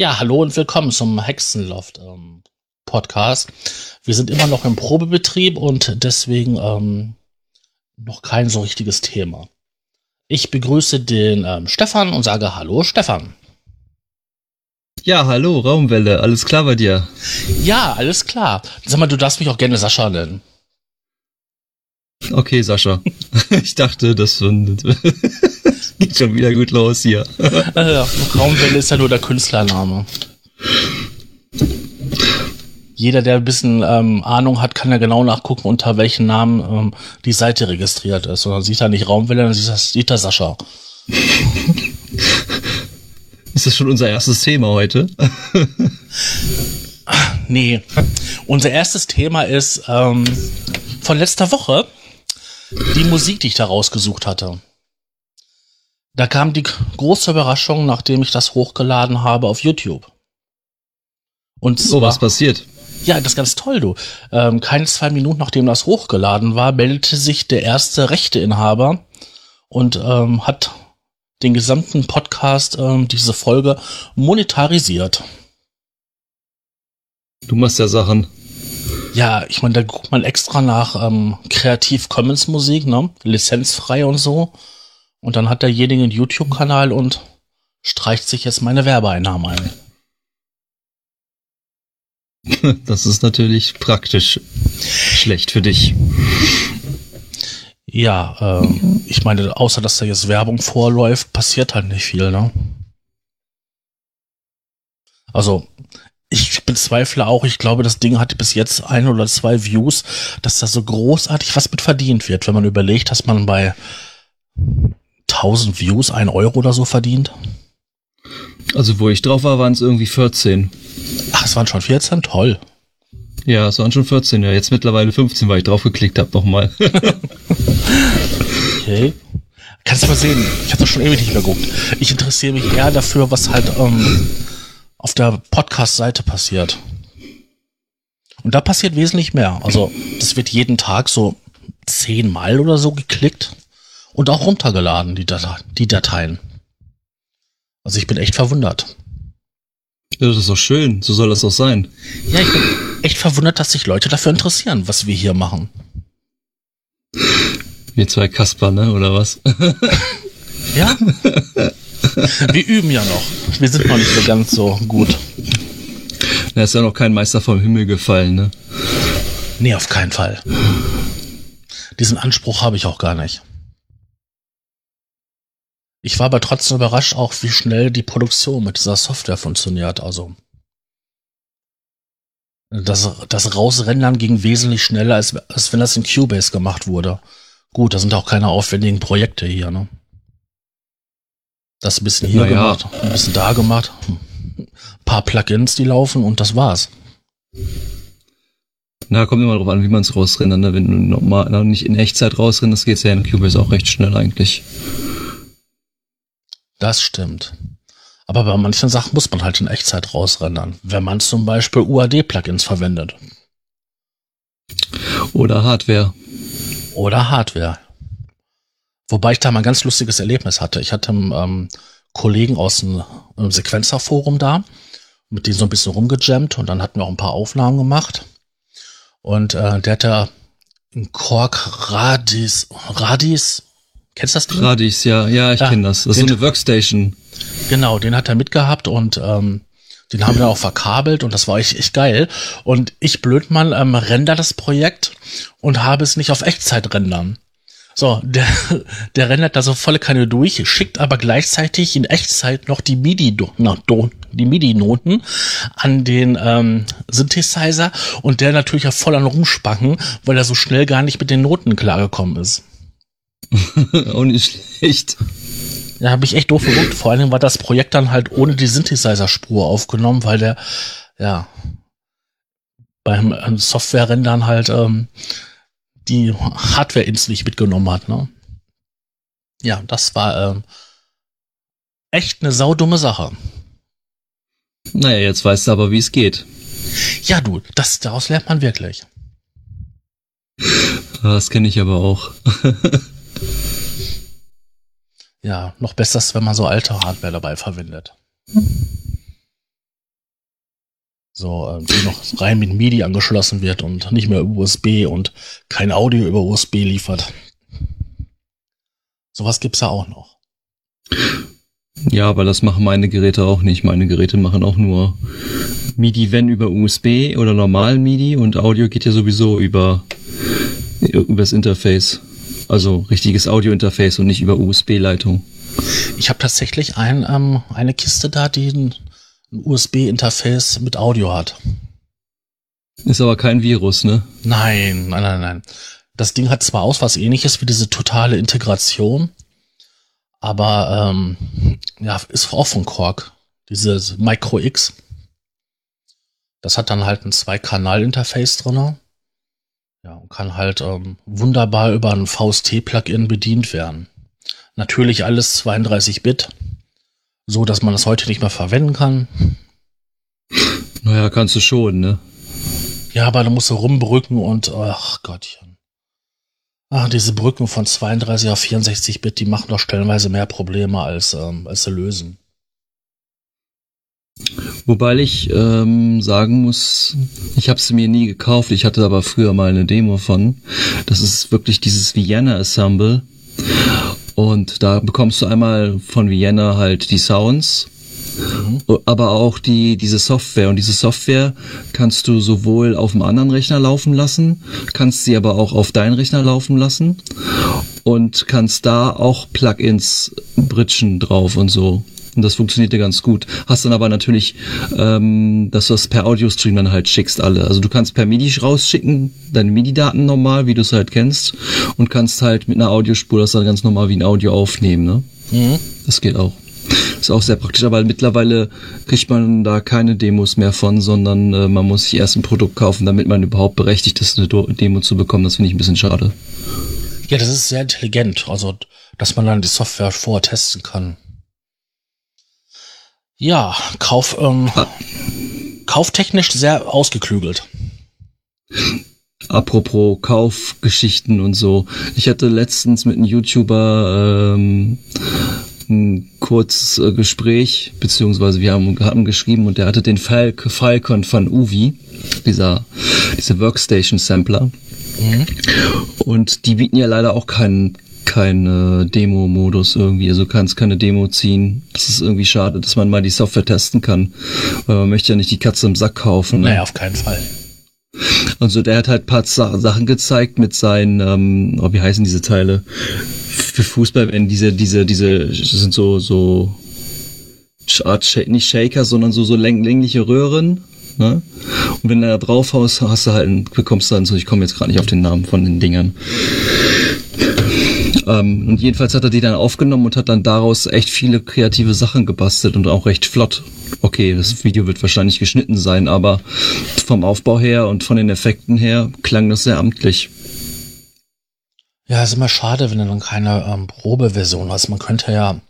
Ja, hallo und willkommen zum Hexenloft ähm, Podcast. Wir sind immer noch im Probebetrieb und deswegen ähm, noch kein so richtiges Thema. Ich begrüße den ähm, Stefan und sage Hallo Stefan. Ja, hallo Raumwelle, alles klar bei dir? Ja, alles klar. Sag mal, du darfst mich auch gerne Sascha nennen. Okay, Sascha. ich dachte, das geht schon wieder gut los hier. äh, Raumwelle ist ja nur der Künstlername. Jeder, der ein bisschen ähm, Ahnung hat, kann ja genau nachgucken, unter welchen Namen ähm, die Seite registriert ist. Und dann sieht er nicht Raumwelle, dann sieht er Sascha. Ist das schon unser erstes Thema heute? nee. Unser erstes Thema ist ähm, von letzter Woche die Musik, die ich da rausgesucht hatte. Da kam die große Überraschung, nachdem ich das hochgeladen habe auf YouTube. Und zwar, oh, was passiert? Ja, das ist ganz toll, du. Ähm, keine zwei Minuten nachdem das hochgeladen war, meldete sich der erste Rechteinhaber und ähm, hat den gesamten Podcast, ähm, diese Folge monetarisiert. Du machst ja Sachen. Ja, ich meine, da guckt man extra nach ähm, Creative Commons Musik, ne? Lizenzfrei und so. Und dann hat derjenige einen YouTube-Kanal und streicht sich jetzt meine Werbeeinnahmen ein. Das ist natürlich praktisch schlecht für dich. Ja, ähm, ich meine, außer dass da jetzt Werbung vorläuft, passiert halt nicht viel, ne? Also, ich bezweifle auch, ich glaube, das Ding hat bis jetzt ein oder zwei Views, dass da so großartig was mit verdient wird, wenn man überlegt, dass man bei 1000 Views ein Euro oder so verdient. Also wo ich drauf war, waren es irgendwie 14. Ach, es waren schon 14? Toll. Ja, es waren schon 14, ja. Jetzt mittlerweile 15, weil ich drauf geklickt habe nochmal. okay. Kannst du mal sehen, ich habe das schon ewig nicht mehr geguckt. Ich interessiere mich eher dafür, was halt ähm, auf der Podcast-Seite passiert. Und da passiert wesentlich mehr. Also, das wird jeden Tag so zehnmal oder so geklickt und auch runtergeladen, die, Date die Dateien. Also ich bin echt verwundert. Ja, das ist doch schön. So soll das auch sein. Ja, ich bin echt verwundert, dass sich Leute dafür interessieren, was wir hier machen. Wir zwei Kasper, ne? Oder was? Ja? Wir üben ja noch. Wir sind noch nicht so ganz so gut. Da ist ja noch kein Meister vom Himmel gefallen, ne? Nee, auf keinen Fall. Diesen Anspruch habe ich auch gar nicht. Ich war aber trotzdem überrascht auch, wie schnell die Produktion mit dieser Software funktioniert. Also das, das Rausrendern ging wesentlich schneller, als, als wenn das in Cubase gemacht wurde. Gut, da sind auch keine aufwendigen Projekte hier, ne? Das ein bisschen hier naja. gemacht, ein bisschen da gemacht, ein paar Plugins, die laufen und das war's. Na, kommt immer drauf an, wie man es rausrendert. Ne? Wenn du normal nicht in Echtzeit rausrenderst, geht's ja in Cubase auch recht schnell eigentlich. Das stimmt. Aber bei manchen Sachen muss man halt in Echtzeit rausrendern, wenn man zum Beispiel UAD-Plugins verwendet. Oder Hardware. Oder Hardware. Wobei ich da mal ein ganz lustiges Erlebnis hatte. Ich hatte einen ähm, Kollegen aus dem, Sequenzer-Forum da, mit dem so ein bisschen rumgejammt und dann hatten wir auch ein paar Aufnahmen gemacht. Und äh, der hatte einen Korg Radis, Radis Kennst du das Ding? Radis, ja, ja, ich ja, kenne das. Das ist so eine Workstation. Genau, den hat er mitgehabt und ähm, den haben wir auch verkabelt und das war echt, echt geil. Und ich Blödmann ähm, render das Projekt und habe es nicht auf Echtzeit rendern. So, der, der rendert da so volle Kanne durch, schickt aber gleichzeitig in Echtzeit noch die MIDI, na, die MIDI-Noten an den ähm, Synthesizer und der natürlich ja voll an Rumspacken, weil er so schnell gar nicht mit den Noten klargekommen ist. Auch nicht schlecht. Da habe ich echt doof geguckt. Vor allem war das Projekt dann halt ohne die Synthesizer-Spur aufgenommen, weil der, ja, beim Software-Rendern halt ähm, die Hardware-Ins nicht mitgenommen hat. Ne? Ja, das war ähm, echt eine saudumme Sache. Naja, jetzt weißt du aber, wie es geht. Ja, du, das, daraus lernt man wirklich. Das kenne ich aber auch. ja, noch besser ist, wenn man so alte Hardware dabei verwendet. So, äh, die noch rein mit MIDI angeschlossen wird und nicht mehr über USB und kein Audio über USB liefert. Sowas gibt's ja auch noch. Ja, aber das machen meine Geräte auch nicht. Meine Geräte machen auch nur MIDI, wenn über USB oder normal MIDI und Audio geht ja sowieso über übers Interface. Also richtiges Audio-Interface und nicht über USB-Leitung. Ich habe tatsächlich ein, ähm, eine Kiste da, die ein, ein USB-Interface mit Audio hat. Ist aber kein Virus, ne? Nein, nein, nein, nein. Das Ding hat zwar aus was ähnliches wie diese totale Integration, aber ähm, ja, ist auch von Korg. Dieses Micro X. Das hat dann halt ein Zwei-Kanal-Interface drinne. Kann halt ähm, wunderbar über ein VST-Plugin bedient werden. Natürlich alles 32-Bit, so dass man das heute nicht mehr verwenden kann. Naja, kannst du schon, ne? Ja, aber da musst du rumbrücken und ach Gottchen. Ach, diese Brücken von 32 auf 64 Bit, die machen doch stellenweise mehr Probleme als, ähm, als sie lösen. Wobei ich ähm, sagen muss, ich habe sie mir nie gekauft, ich hatte aber früher mal eine Demo von. Das ist wirklich dieses Vienna Assemble. Und da bekommst du einmal von Vienna halt die Sounds, mhm. aber auch die, diese Software. Und diese Software kannst du sowohl auf dem anderen Rechner laufen lassen, kannst sie aber auch auf deinen Rechner laufen lassen und kannst da auch Plugins bridgen drauf und so. Und das funktionierte ganz gut. Hast dann aber natürlich, ähm, dass du das per Audio-Stream dann halt schickst alle. Also du kannst per MIDI rausschicken, deine MIDI-Daten normal, wie du es halt kennst, und kannst halt mit einer Audiospur das dann ganz normal wie ein Audio aufnehmen. Ne? Mhm. Das geht auch. Ist auch sehr praktisch, aber mittlerweile kriegt man da keine Demos mehr von, sondern äh, man muss sich erst ein Produkt kaufen, damit man überhaupt berechtigt ist, eine Demo zu bekommen. Das finde ich ein bisschen schade. Ja, das ist sehr intelligent, also dass man dann die Software vorher testen kann. Ja, Kauf, ähm, kauftechnisch sehr ausgeklügelt. Apropos Kaufgeschichten und so. Ich hatte letztens mit einem YouTuber ähm, ein kurzes äh, Gespräch, beziehungsweise wir haben, haben geschrieben und der hatte den Fal Falcon von Uvi, dieser, dieser Workstation Sampler. Mhm. Und die bieten ja leider auch keinen kein äh, Demo-Modus irgendwie, also kannst keine Demo ziehen. Das ist irgendwie schade, dass man mal die Software testen kann, weil man möchte ja nicht die Katze im Sack kaufen. Ne? Naja, auf keinen Fall. Also der hat halt paar Sachen gezeigt mit seinen, ähm, oh, wie heißen diese Teile? Für Fußball, wenn diese, diese, diese, sind so, so Art, nicht Shaker, sondern so, so längliche Röhren. Ne? Und wenn du da drauf haust, hast du halt, bekommst du dann so, ich komme jetzt gerade nicht auf den Namen von den Dingern. Ähm, und jedenfalls hat er die dann aufgenommen und hat dann daraus echt viele kreative Sachen gebastelt und auch recht flott. Okay, das Video wird wahrscheinlich geschnitten sein, aber vom Aufbau her und von den Effekten her klang das sehr amtlich. Ja, ist immer schade, wenn du dann keine ähm, Probeversion hast. Man könnte ja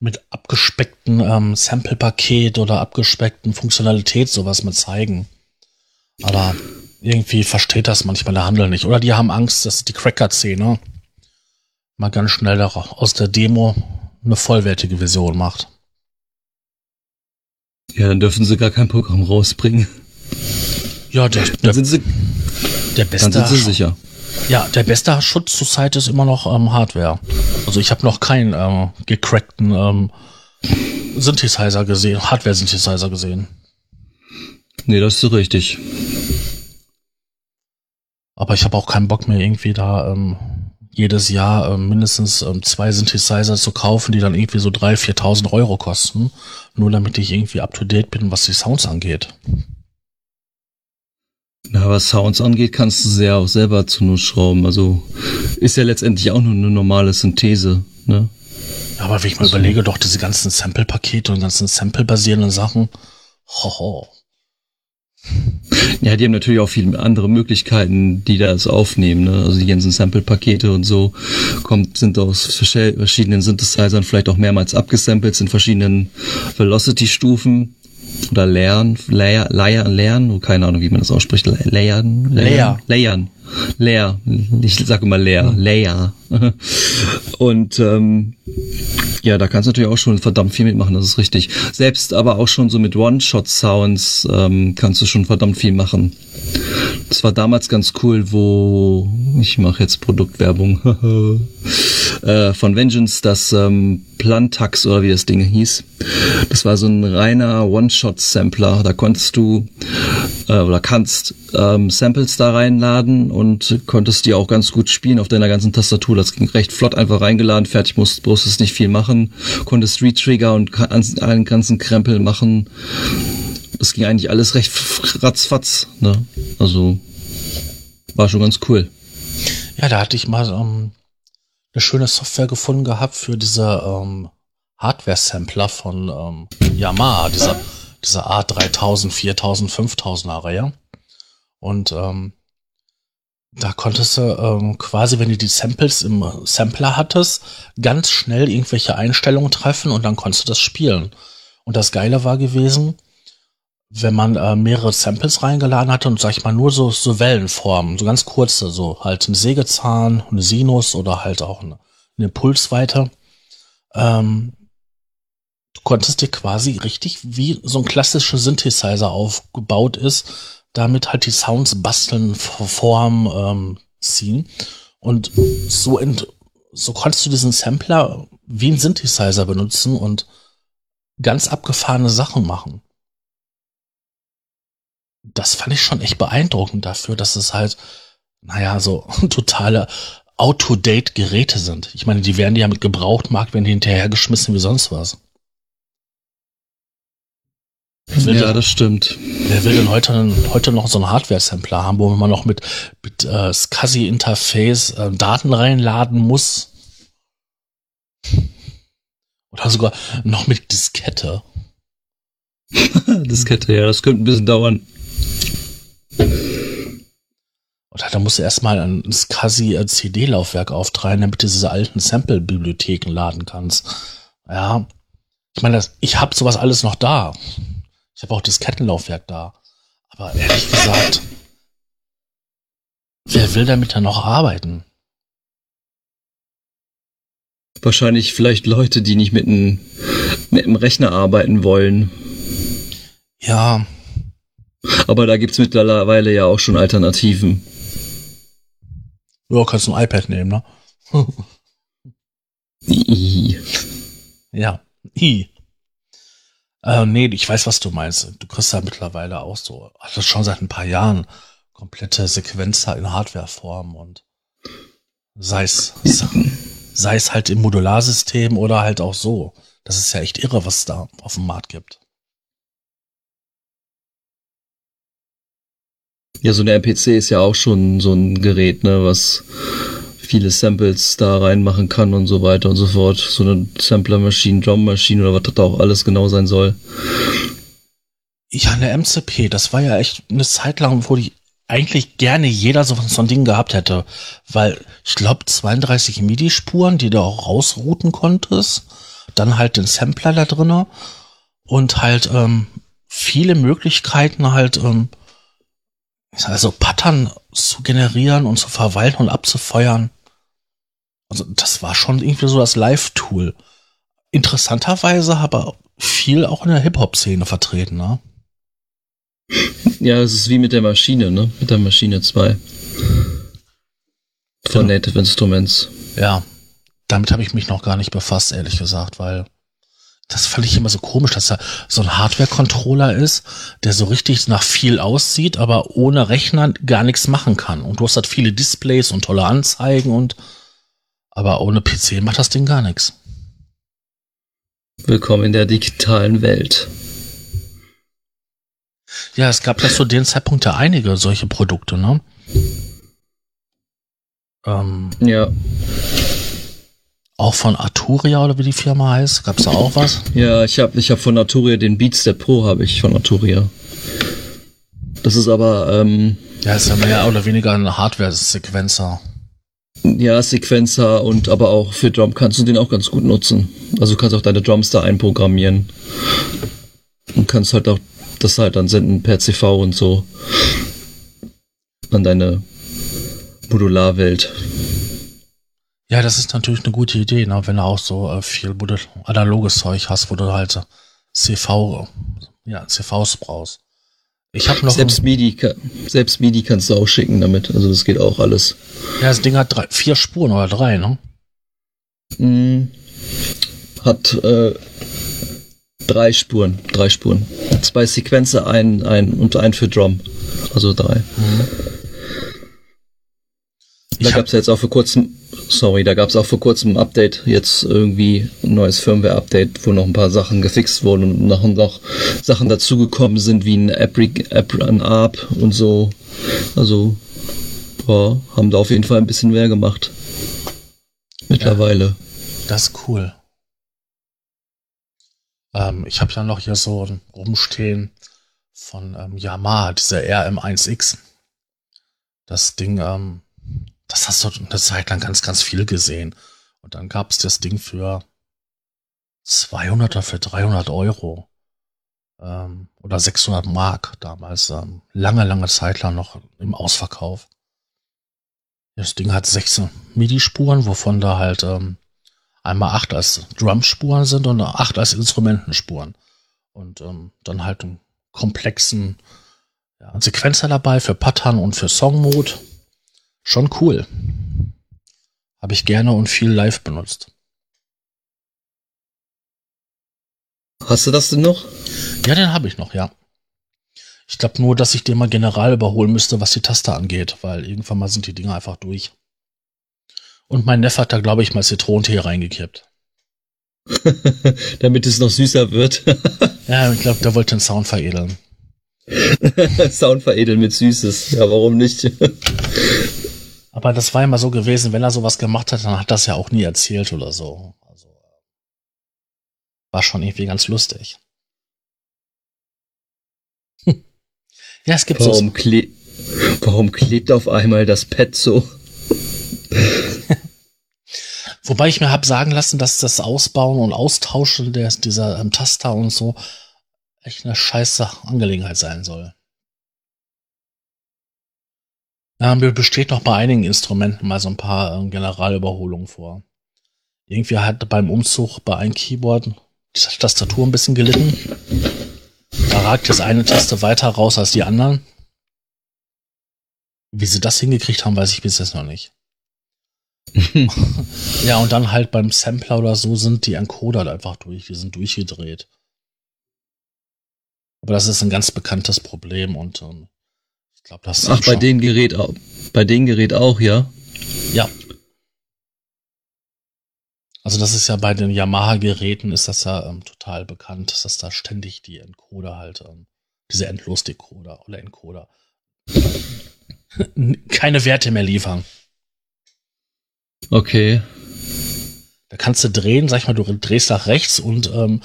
mit abgespeckten ähm, Sample-Paket oder abgespeckten Funktionalität sowas mal zeigen. Aber irgendwie versteht das manchmal der Handel nicht. Oder die haben Angst, dass die Cracker-Szene mal ganz schnell aus der Demo eine vollwertige Version macht. Ja, dann dürfen sie gar kein Programm rausbringen. Ja, der, dann sind sie, der beste. Dann sind sie sicher. Ja, der beste Schutz zur Zeit ist immer noch ähm, Hardware. Also ich habe noch keinen ähm, gecrackten ähm, Synthesizer gesehen, Hardware-Synthesizer gesehen. Nee, das ist so richtig. Aber ich habe auch keinen Bock mehr irgendwie da ähm, jedes Jahr äh, mindestens ähm, zwei Synthesizer zu kaufen, die dann irgendwie so 3.000, 4.000 Euro kosten, nur damit ich irgendwie up-to-date bin, was die Sounds angeht. Na, was Sounds angeht, kannst du sehr auch selber zu Null schrauben. Also ist ja letztendlich auch nur eine normale Synthese, ne? Aber wenn ich mal so. überlege, doch diese ganzen Sample-Pakete und ganzen Sample-basierenden Sachen, hoho. Ja, die haben natürlich auch viele andere Möglichkeiten, die das aufnehmen. Ne? Also die ganzen Sample-Pakete und so kommt, sind aus verschiedenen Synthesizern vielleicht auch mehrmals abgesampelt, sind verschiedenen Velocity-Stufen oder Layern, Layer, Layer, Layern, keine Ahnung, wie man das ausspricht, Layern, Layer, Layern, Leer. Ich sage immer leer. Hm. Leer. Und ähm, ja, da kannst du natürlich auch schon verdammt viel mitmachen, das ist richtig. Selbst aber auch schon so mit One-Shot-Sounds ähm, kannst du schon verdammt viel machen. Das war damals ganz cool, wo ich mache jetzt Produktwerbung äh, von Vengeance, das ähm, Plantax oder wie das Ding hieß. Das war so ein reiner One-Shot-Sampler. Da konntest du äh, oder kannst ähm, Samples da reinladen und konntest die auch ganz gut spielen auf deiner ganzen Tastatur. Das ging recht flott einfach reingeladen, fertig, musst, musstest nicht viel machen, konntest Retrigger und einen ganzen Krempel machen. Das ging eigentlich alles recht ratzfatz. Ne? Also war schon ganz cool. Ja, da hatte ich mal ähm, eine schöne Software gefunden gehabt für diese ähm, Hardware-Sampler von ähm, Yamaha, dieser, dieser A3000, 4000, 5000er Reihe. Und ähm, da konntest du ähm, quasi, wenn du die Samples im Sampler hattest, ganz schnell irgendwelche Einstellungen treffen und dann konntest du das spielen. Und das Geile war gewesen, wenn man äh, mehrere Samples reingeladen hatte und sag ich mal nur so, so Wellenformen, so ganz kurze, so halt ein Sägezahn, eine Sinus oder halt auch eine, eine Impulsweite, ähm, du konntest dir quasi richtig wie so ein klassischer Synthesizer aufgebaut ist, damit halt die Sounds basteln, Form ähm, ziehen. Und so ent so konntest du diesen Sampler wie ein Synthesizer benutzen und ganz abgefahrene Sachen machen das fand ich schon echt beeindruckend dafür, dass es halt, naja, so totale out-to-date-Geräte sind. Ich meine, die werden ja mit Gebrauchtmarkt, werden die hinterhergeschmissen wie sonst was. ja, denn, das stimmt. Wer will denn heute, heute noch so einen Hardware-Sampler haben, wo man noch mit, mit äh, SCSI-Interface äh, Daten reinladen muss? Oder sogar noch mit Diskette. Diskette, ja, das könnte ein bisschen dauern. Oder da musst du erstmal ein SCSI CD-Laufwerk auftreiben, damit du diese alten Sample-Bibliotheken laden kannst. Ja. Ich meine, ich habe sowas alles noch da. Ich habe auch das Kettenlaufwerk da. Aber ehrlich gesagt, wer will damit dann noch arbeiten? Wahrscheinlich vielleicht Leute, die nicht mit einem, mit einem Rechner arbeiten wollen. Ja, aber da gibt's mittlerweile ja auch schon Alternativen. Ja, kannst du ein iPad nehmen, ne? I. Ja, I. Äh, nee, ich weiß, was du meinst. Du kriegst ja mittlerweile auch so, also schon seit ein paar Jahren, komplette Sequenzer in Hardwareform und sei es, sei es halt im Modularsystem oder halt auch so. Das ist ja echt irre, was es da auf dem Markt gibt. Ja, so eine MPC ist ja auch schon so ein Gerät, ne, was viele Samples da reinmachen kann und so weiter und so fort. So eine Sampler-Maschine, Drum-Maschine oder was das da auch alles genau sein soll. Ja, eine MCP, das war ja echt eine Zeit lang, wo die eigentlich gerne jeder so, so ein Ding gehabt hätte. Weil ich glaube 32 MIDI-Spuren, die du auch rausrouten konntest. Dann halt den Sampler da drinnen und halt ähm, viele Möglichkeiten halt ähm, also Pattern zu generieren und zu verwalten und abzufeuern. Also das war schon irgendwie so das Live-Tool. Interessanterweise aber viel auch in der Hip-Hop-Szene vertreten, ne? Ja, es ist wie mit der Maschine, ne? Mit der Maschine 2. Von genau. Native Instruments. Ja, damit habe ich mich noch gar nicht befasst, ehrlich gesagt, weil das fand ich immer so komisch, dass er so ein Hardware-Controller ist, der so richtig nach viel aussieht, aber ohne Rechner gar nichts machen kann. Und du hast halt viele Displays und tolle Anzeigen und aber ohne PC macht das Ding gar nichts. Willkommen in der digitalen Welt. Ja, es gab ja zu dem Zeitpunkt ja einige solche Produkte, ne? Ähm, ja. Auch von Arturia oder wie die Firma heißt? Gab's da auch was? Ja, ich habe ich hab von Arturia den Beatstep Pro habe ich von Arturia. Das ist aber ähm, ja, ist ja mehr oder weniger ein Hardware-Sequencer. Ja, Sequencer und aber auch für Drum kannst du den auch ganz gut nutzen. Also du kannst auch deine Drums da einprogrammieren. Und kannst halt auch das halt dann senden per CV und so. An deine Modularwelt. Ja, das ist natürlich eine gute Idee, ne? wenn du auch so äh, viel analoges Zeug hast, wo du halt CV, ja, CVs brauchst. Ich habe noch selbst MIDI, selbst MIDI kannst du auch schicken damit, also das geht auch alles. Ja, das Ding hat drei, vier Spuren oder drei, ne? Mm, hat äh, drei Spuren, drei Spuren, zwei Sequenzer, ein, ein und ein für Drum, also drei. Mhm. Da gab es jetzt auch vor kurzem, sorry, da gab es auch vor kurzem ein Update, jetzt irgendwie ein neues Firmware-Update, wo noch ein paar Sachen gefixt wurden und noch, noch Sachen dazugekommen sind, wie ein App, App Run Up und so. Also, ja, haben da auf jeden Fall ein bisschen mehr gemacht. Mittlerweile. Ja, das ist cool. Ähm, ich habe ja noch hier so ein rumstehen von ähm, Yamaha, dieser RM1X. Das Ding, ähm, das hast du eine Zeit lang ganz, ganz viel gesehen. Und dann gab es das Ding für 200 oder für 300 Euro. Ähm, oder 600 Mark damals. Ähm, lange, lange Zeit lang noch im Ausverkauf. Das Ding hat 16 MIDI-Spuren, wovon da halt ähm, einmal acht als Drumspuren sind und acht als Instrumentenspuren. Und ähm, dann halt einen komplexen ja, Sequenzer dabei für Pattern und für Songmode schon cool. Habe ich gerne und viel live benutzt. Hast du das denn noch? Ja, den habe ich noch, ja. Ich glaube nur, dass ich den mal general überholen müsste, was die Taste angeht, weil irgendwann mal sind die Dinger einfach durch. Und mein Neffe hat da, glaube ich, mal Zitronentee reingekippt. Damit es noch süßer wird. ja, ich glaube, der wollte den Sound veredeln. Sound veredeln mit Süßes. Ja, warum nicht? Aber das war immer so gewesen, wenn er sowas gemacht hat, dann hat das ja auch nie erzählt oder so. Also war schon irgendwie ganz lustig. ja, es gibt warum so. Kle warum klebt auf einmal das Pad so? Wobei ich mir hab sagen lassen, dass das Ausbauen und Austauschen der, dieser ähm, Taster und so echt eine scheiße Angelegenheit sein soll. Mir besteht noch bei einigen Instrumenten mal so ein paar äh, Generalüberholungen vor. Irgendwie hat beim Umzug bei einem Keyboard die Tastatur ein bisschen gelitten. Da ragt jetzt eine Taste weiter raus als die anderen. Wie sie das hingekriegt haben, weiß ich bis jetzt noch nicht. ja, und dann halt beim Sampler oder so sind die Encoder halt einfach durch, die sind durchgedreht. Aber das ist ein ganz bekanntes Problem und ähm, glaube, das Ach, bei dem Gerät auch. Bei dem Gerät auch, ja? Ja. Also das ist ja bei den Yamaha-Geräten ist das ja ähm, total bekannt, dass da ständig die Encoder halt, ähm, diese Endlos-Decoder oder Encoder keine Werte mehr liefern. Okay. Da kannst du drehen, sag ich mal, du drehst nach rechts und ähm,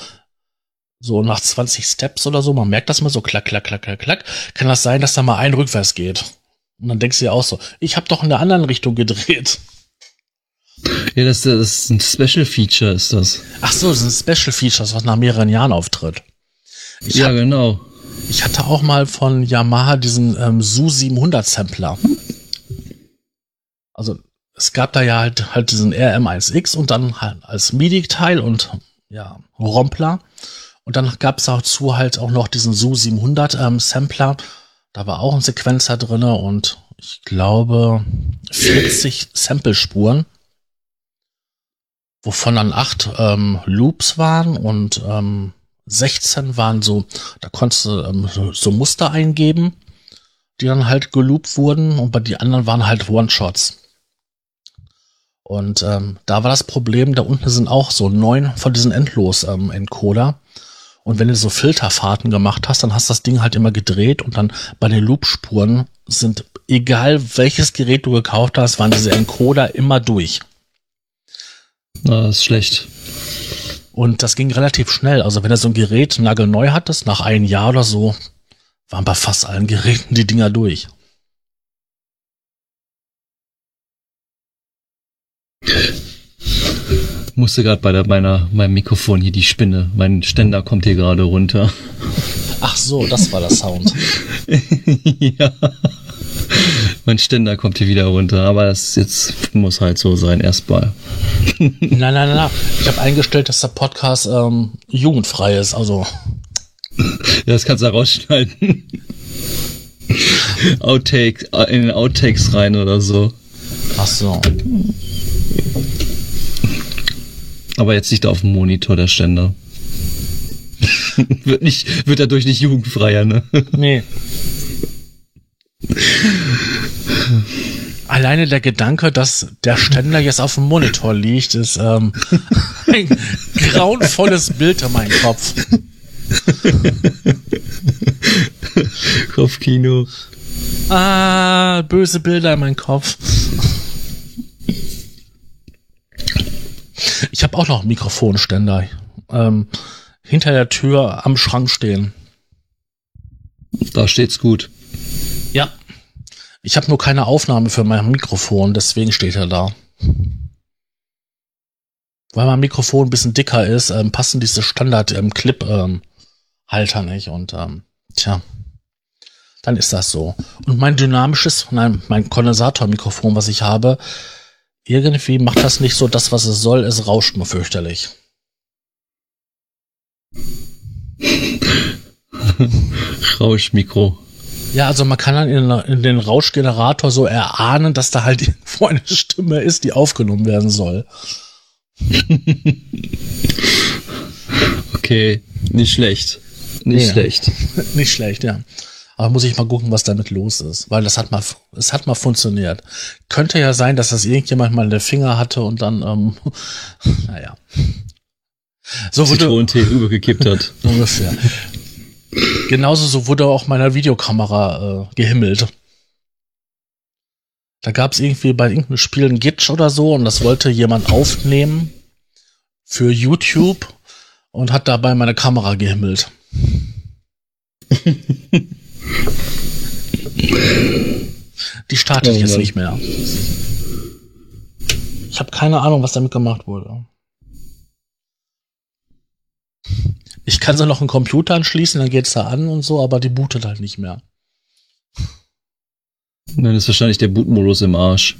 so nach 20 Steps oder so, man merkt das mal so klack, klack, klack, klack, klack, kann das sein, dass da mal ein rückwärts geht. Und dann denkst du dir auch so, ich habe doch in der anderen Richtung gedreht. Ja, das, das ist ein Special Feature, ist das. Ach so, das ist ein Special Feature, was nach mehreren Jahren auftritt. Ich ja, hab, genau. Ich hatte auch mal von Yamaha diesen ähm, Su 700 Sampler. Also es gab da ja halt, halt diesen RM1X und dann halt als MIDI-Teil und ja, Rompler. Und dann gab es dazu halt auch noch diesen Su 700 ähm, Sampler. Da war auch ein Sequenzer drinne und ich glaube 40 Samplespuren, wovon dann acht ähm, Loops waren und ähm, 16 waren so, da konntest du ähm, so Muster eingeben, die dann halt geloopt wurden und bei die anderen waren halt One-Shots. Und ähm, da war das Problem, da unten sind auch so neun von diesen Endlos-Encoder. Ähm, und wenn du so Filterfahrten gemacht hast, dann hast das Ding halt immer gedreht und dann bei den Loopspuren sind, egal welches Gerät du gekauft hast, waren diese Encoder immer durch. Na, das ist schlecht. Und das ging relativ schnell. Also wenn du so ein Gerät nagelneu hattest, nach einem Jahr oder so, waren bei fast allen Geräten die Dinger durch. Musste gerade bei der, meiner, meinem Mikrofon hier die Spinne. Mein Ständer kommt hier gerade runter. Ach so, das war der Sound. ja. Mein Ständer kommt hier wieder runter, aber das jetzt muss halt so sein, erstmal. nein, nein, nein, nein. Ich habe eingestellt, dass der Podcast ähm, jugendfrei ist, also. Ja, das kannst du rausschneiden. Outtake, in den Outtakes rein oder so. Ach so. Aber jetzt nicht auf dem Monitor der Ständer. wird nicht, wird dadurch nicht jugendfreier, ne? Nee. Alleine der Gedanke, dass der Ständer jetzt auf dem Monitor liegt, ist ähm, ein grauenvolles Bild in meinem Kopf. Kopfkino. Ah, böse Bilder in meinem Kopf. Ich habe auch noch einen Mikrofonständer ähm, hinter der Tür am Schrank stehen. Da steht's gut. Ja. Ich habe nur keine Aufnahme für mein Mikrofon, deswegen steht er da. Weil mein Mikrofon ein bisschen dicker ist, ähm, passen diese Standard-Clip-Halter ähm, nicht. Und ähm, tja, dann ist das so. Und mein dynamisches, nein, mein Kondensatormikrofon, was ich habe, irgendwie macht das nicht so das, was es soll. Es rauscht nur fürchterlich. Rauschmikro. Ja, also man kann dann in, in, den Rauschgenerator so erahnen, dass da halt irgendwo eine Stimme ist, die aufgenommen werden soll. okay, nicht schlecht. Nicht nee, schlecht. Nicht schlecht, ja. Aber muss ich mal gucken, was damit los ist, weil das hat mal, es hat mal funktioniert. Könnte ja sein, dass das irgendjemand mal in den Finger hatte und dann, ähm, naja. So wurde Zitronentee übergekippt hat. ungefähr. Genauso so wurde auch meiner Videokamera äh, gehimmelt. Da gab es irgendwie bei irgendeinem Spiel ein Gitch oder so und das wollte jemand aufnehmen für YouTube und hat dabei meine Kamera gehimmelt. Die startet jetzt nicht mehr. Ich habe keine Ahnung, was damit gemacht wurde. Ich kann so noch einen Computer anschließen, dann geht's da an und so, aber die bootet halt nicht mehr. Dann ist wahrscheinlich der Bootmodus im Arsch.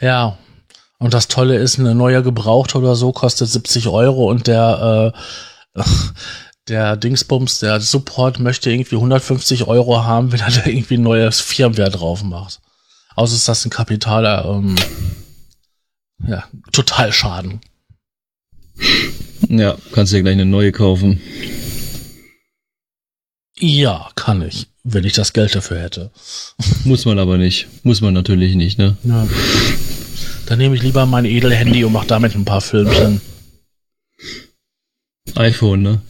Ja. Und das Tolle ist, eine neue gebraucht oder so kostet 70 Euro und der äh, der Dingsbums, der Support möchte irgendwie 150 Euro haben, wenn er da irgendwie ein neues Firmware drauf macht. Außer ist das ein kapitaler, ähm, ja, total Schaden. Ja, kannst du dir gleich eine neue kaufen. Ja, kann ich, wenn ich das Geld dafür hätte. Muss man aber nicht. Muss man natürlich nicht, ne? Ja. Dann nehme ich lieber mein Edelhandy und mache damit ein paar Filmchen. iPhone, ne?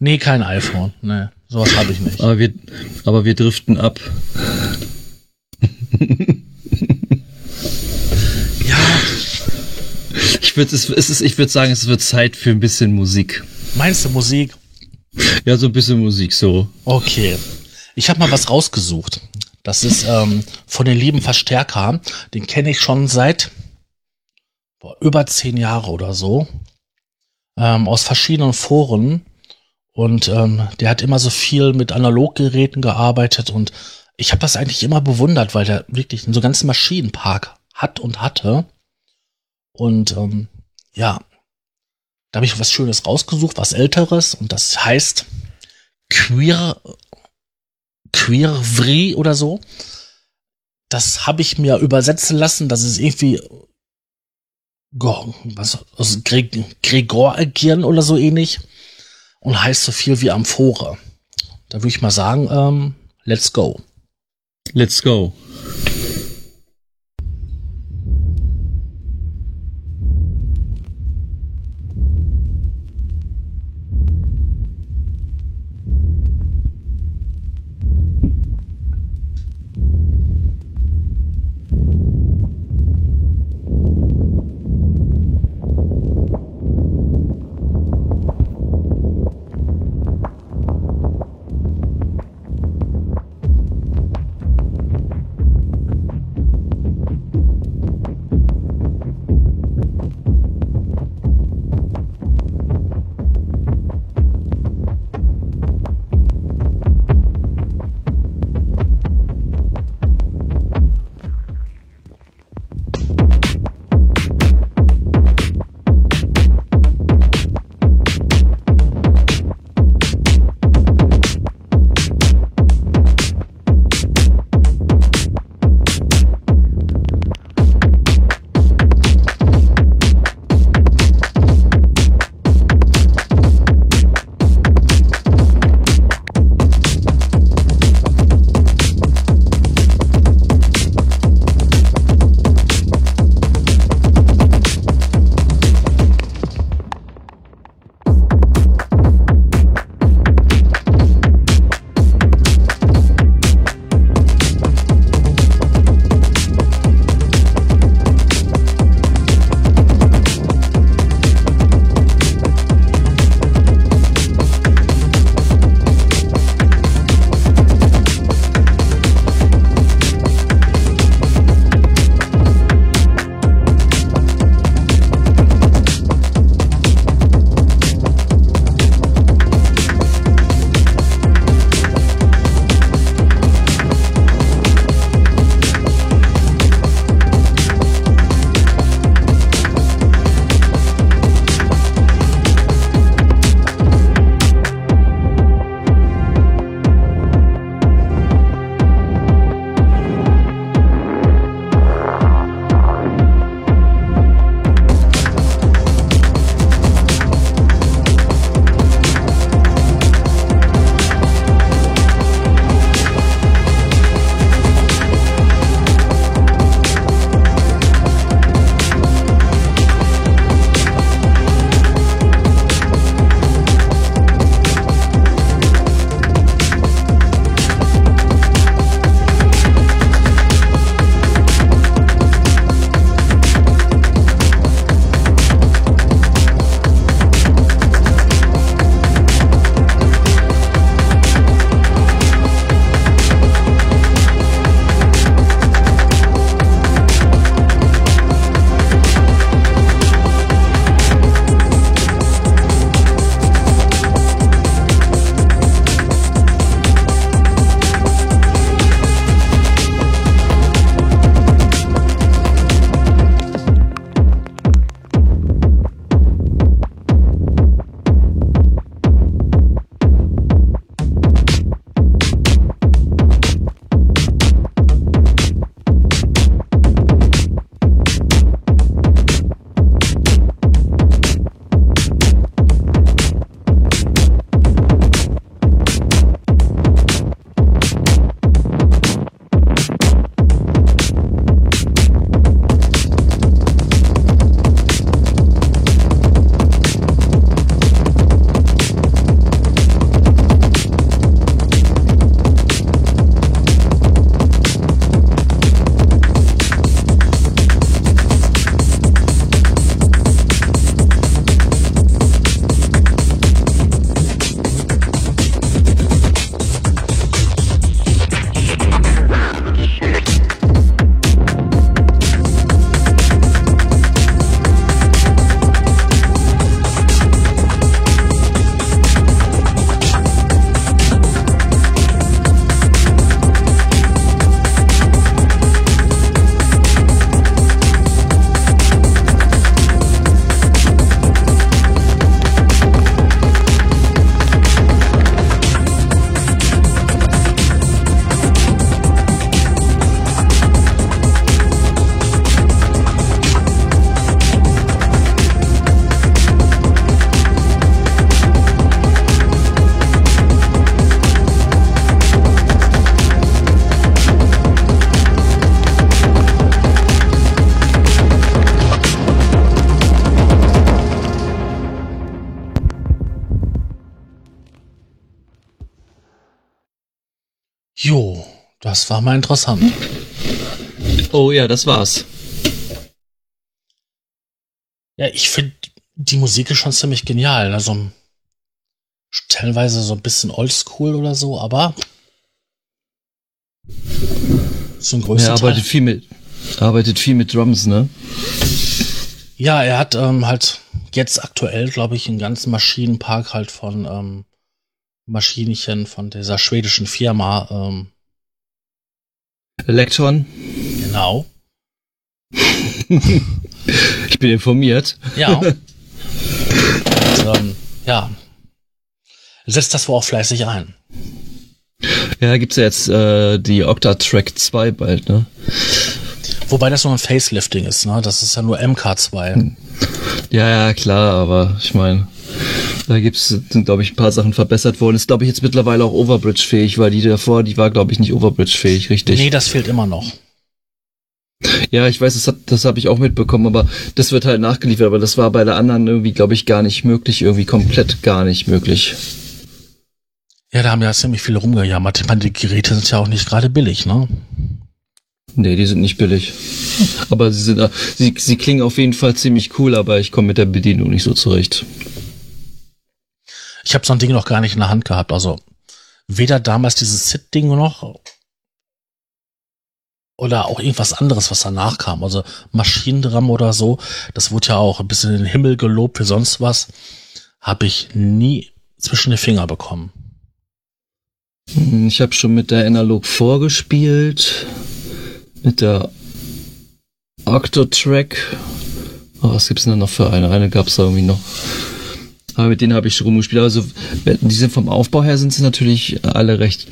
Nee, kein iPhone. Nee, sowas habe ich nicht. Aber wir, aber wir driften ab. ja. Ich würde es, es ist, ich würde sagen, es wird Zeit für ein bisschen Musik. Meinst du Musik? Ja, so ein bisschen Musik so. Okay. Ich habe mal was rausgesucht. Das ist ähm, von den lieben Verstärker. Den kenne ich schon seit boah, über zehn Jahre oder so ähm, aus verschiedenen Foren und ähm, der hat immer so viel mit Analoggeräten gearbeitet und ich habe das eigentlich immer bewundert, weil der wirklich so ganzen Maschinenpark hat und hatte. Und ähm, ja, da habe ich was Schönes rausgesucht, was Älteres und das heißt Queer Queervri oder so. Das habe ich mir übersetzen lassen. Das ist irgendwie was aus Gregor agieren oder so ähnlich und heißt so viel wie Amphore. Da würde ich mal sagen, ähm, let's go. Let's go. Jo, das war mal interessant. Oh ja, das war's. Ja, ich finde die Musik ist schon ziemlich genial. Also stellenweise so ein bisschen oldschool oder so, aber so ein größter. Er arbeitet Teil. viel mit, arbeitet viel mit Drums, ne? Ja, er hat ähm, halt jetzt aktuell, glaube ich, einen ganzen Maschinenpark halt von ähm, Maschinchen von dieser schwedischen Firma. Ähm, Elektron. Genau. ich bin informiert. Ja. Und, ähm, ja. Setzt das wohl auch fleißig ein. Ja, gibt's ja jetzt äh, die Octa-Track 2 bald, ne? Wobei das nur ein Facelifting ist, ne? Das ist ja nur MK2. Ja, ja, klar, aber ich meine, da gibt's, sind, glaube ich, ein paar Sachen verbessert worden. Ist, glaube ich, jetzt mittlerweile auch Overbridge-fähig, weil die davor, die war, glaube ich, nicht Overbridge-fähig, richtig? Nee, das fehlt immer noch. Ja, ich weiß, das, das habe ich auch mitbekommen, aber das wird halt nachgeliefert. Aber das war bei der anderen irgendwie, glaube ich, gar nicht möglich, irgendwie komplett gar nicht möglich. Ja, da haben ja ziemlich viele rumgejammert. Ich meine, die Geräte sind ja auch nicht gerade billig, ne? Nee, die sind nicht billig. Aber sie sind, sie, sie klingen auf jeden Fall ziemlich cool, aber ich komme mit der Bedienung nicht so zurecht. Ich habe so ein Ding noch gar nicht in der Hand gehabt. Also weder damals dieses Sit-Ding noch oder auch irgendwas anderes, was danach kam. Also Maschinendram oder so. Das wurde ja auch ein bisschen in den Himmel gelobt für sonst was. Habe ich nie zwischen die Finger bekommen. Ich habe schon mit der Analog vorgespielt, mit der Octotrack. Oh, was gibt's denn da noch für eine? Eine gab's da irgendwie noch. Aber mit denen habe ich schon rumgespielt. Also die sind vom Aufbau her sind sie natürlich alle recht,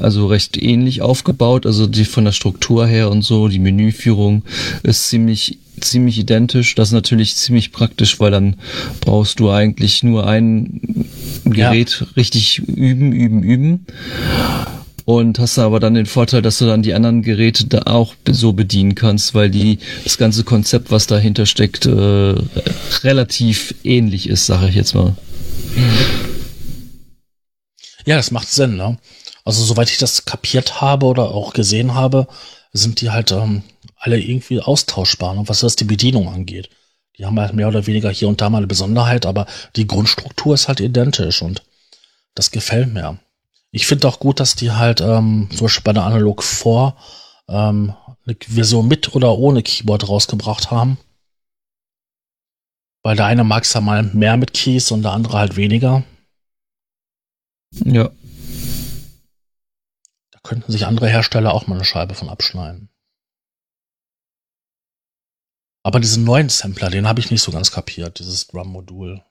also recht ähnlich aufgebaut. Also die von der Struktur her und so, die Menüführung ist ziemlich ziemlich identisch. Das ist natürlich ziemlich praktisch, weil dann brauchst du eigentlich nur ein Gerät ja. richtig üben, üben, üben. Und hast aber dann den Vorteil, dass du dann die anderen Geräte da auch so bedienen kannst, weil die das ganze Konzept, was dahinter steckt, äh, relativ ähnlich ist, sage ich jetzt mal. Ja, das macht Sinn, ne? Also soweit ich das kapiert habe oder auch gesehen habe, sind die halt ähm, alle irgendwie austauschbar, ne, was das die Bedienung angeht. Die haben halt mehr oder weniger hier und da mal eine Besonderheit, aber die Grundstruktur ist halt identisch und das gefällt mir. Ich finde auch gut, dass die halt ähm, zum Beispiel bei der Analog 4 ähm, eine Version mit oder ohne Keyboard rausgebracht haben. Weil der eine mag es ja mal mehr mit Keys und der andere halt weniger. Ja. Da könnten sich andere Hersteller auch mal eine Scheibe von abschneiden. Aber diesen neuen Sampler, den habe ich nicht so ganz kapiert, dieses Drum-Modul.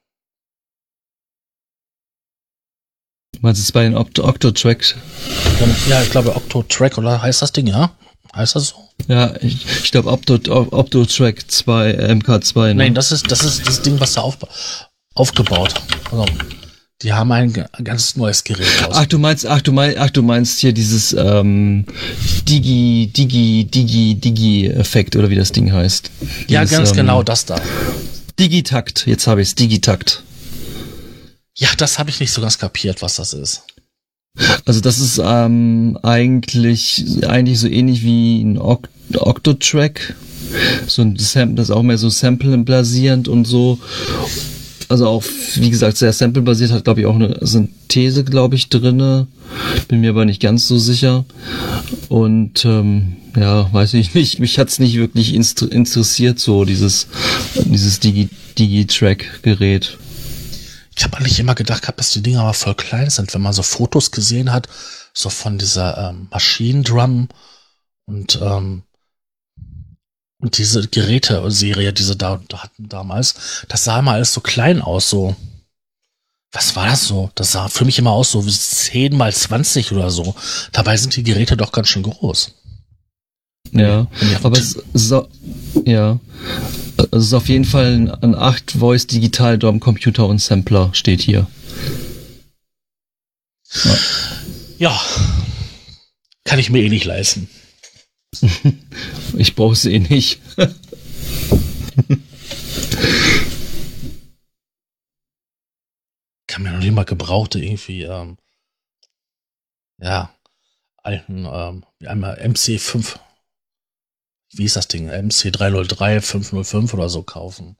Du meinst es bei den Oct Octo-Tracks? Ja, ich glaube Octo-Track, oder heißt das Ding, ja? Heißt das so? Ja, ich, ich glaube Octo-Track 2, MK2. Ne? Nein, das ist, das ist das Ding, was da auf, aufgebaut. Also, die haben ein ganz neues Gerät. Ach, du meinst, ach, du meinst, ach, du meinst hier dieses ähm, Digi, Digi, Digi, Digi-Effekt oder wie das Ding heißt. Dieses, ja, ganz ähm, genau das da. Digitakt, jetzt habe ich's, Digitakt. Ja, das habe ich nicht so ganz kapiert, was das ist. Also das ist ähm, eigentlich eigentlich so ähnlich wie ein Oct Octotrack. So ein Sample, das ist auch mehr so Sample-basierend und so also auch, wie gesagt, sehr sample-basiert, hat, glaube ich, auch eine Synthese, glaube ich, drinne. Bin mir aber nicht ganz so sicher. Und ähm, ja, weiß ich nicht, mich hat's nicht wirklich interessiert, so dieses, dieses Digi-Track-Gerät. Ich habe eigentlich immer gedacht gehabt, dass die Dinger aber voll klein sind, wenn man so Fotos gesehen hat, so von dieser ähm, Maschinendrum und ähm, und diese Geräte-Serie, die sie da, da hatten damals, das sah immer alles so klein aus, so. Was war das so? Das sah für mich immer aus, so wie 10 mal 20 oder so. Dabei sind die Geräte doch ganz schön groß. Ja, aber es ist, ja, es ist auf jeden Fall ein, ein 8-Voice Digital Drum Computer und Sampler steht hier. Ja. ja. Kann ich mir eh nicht leisten. ich brauche sie eh nicht. Kann mir noch nicht mal gebrauchte irgendwie, ähm, ja. alten, ähm, einmal MC5, wie ist das Ding? MC303, 505 oder so kaufen.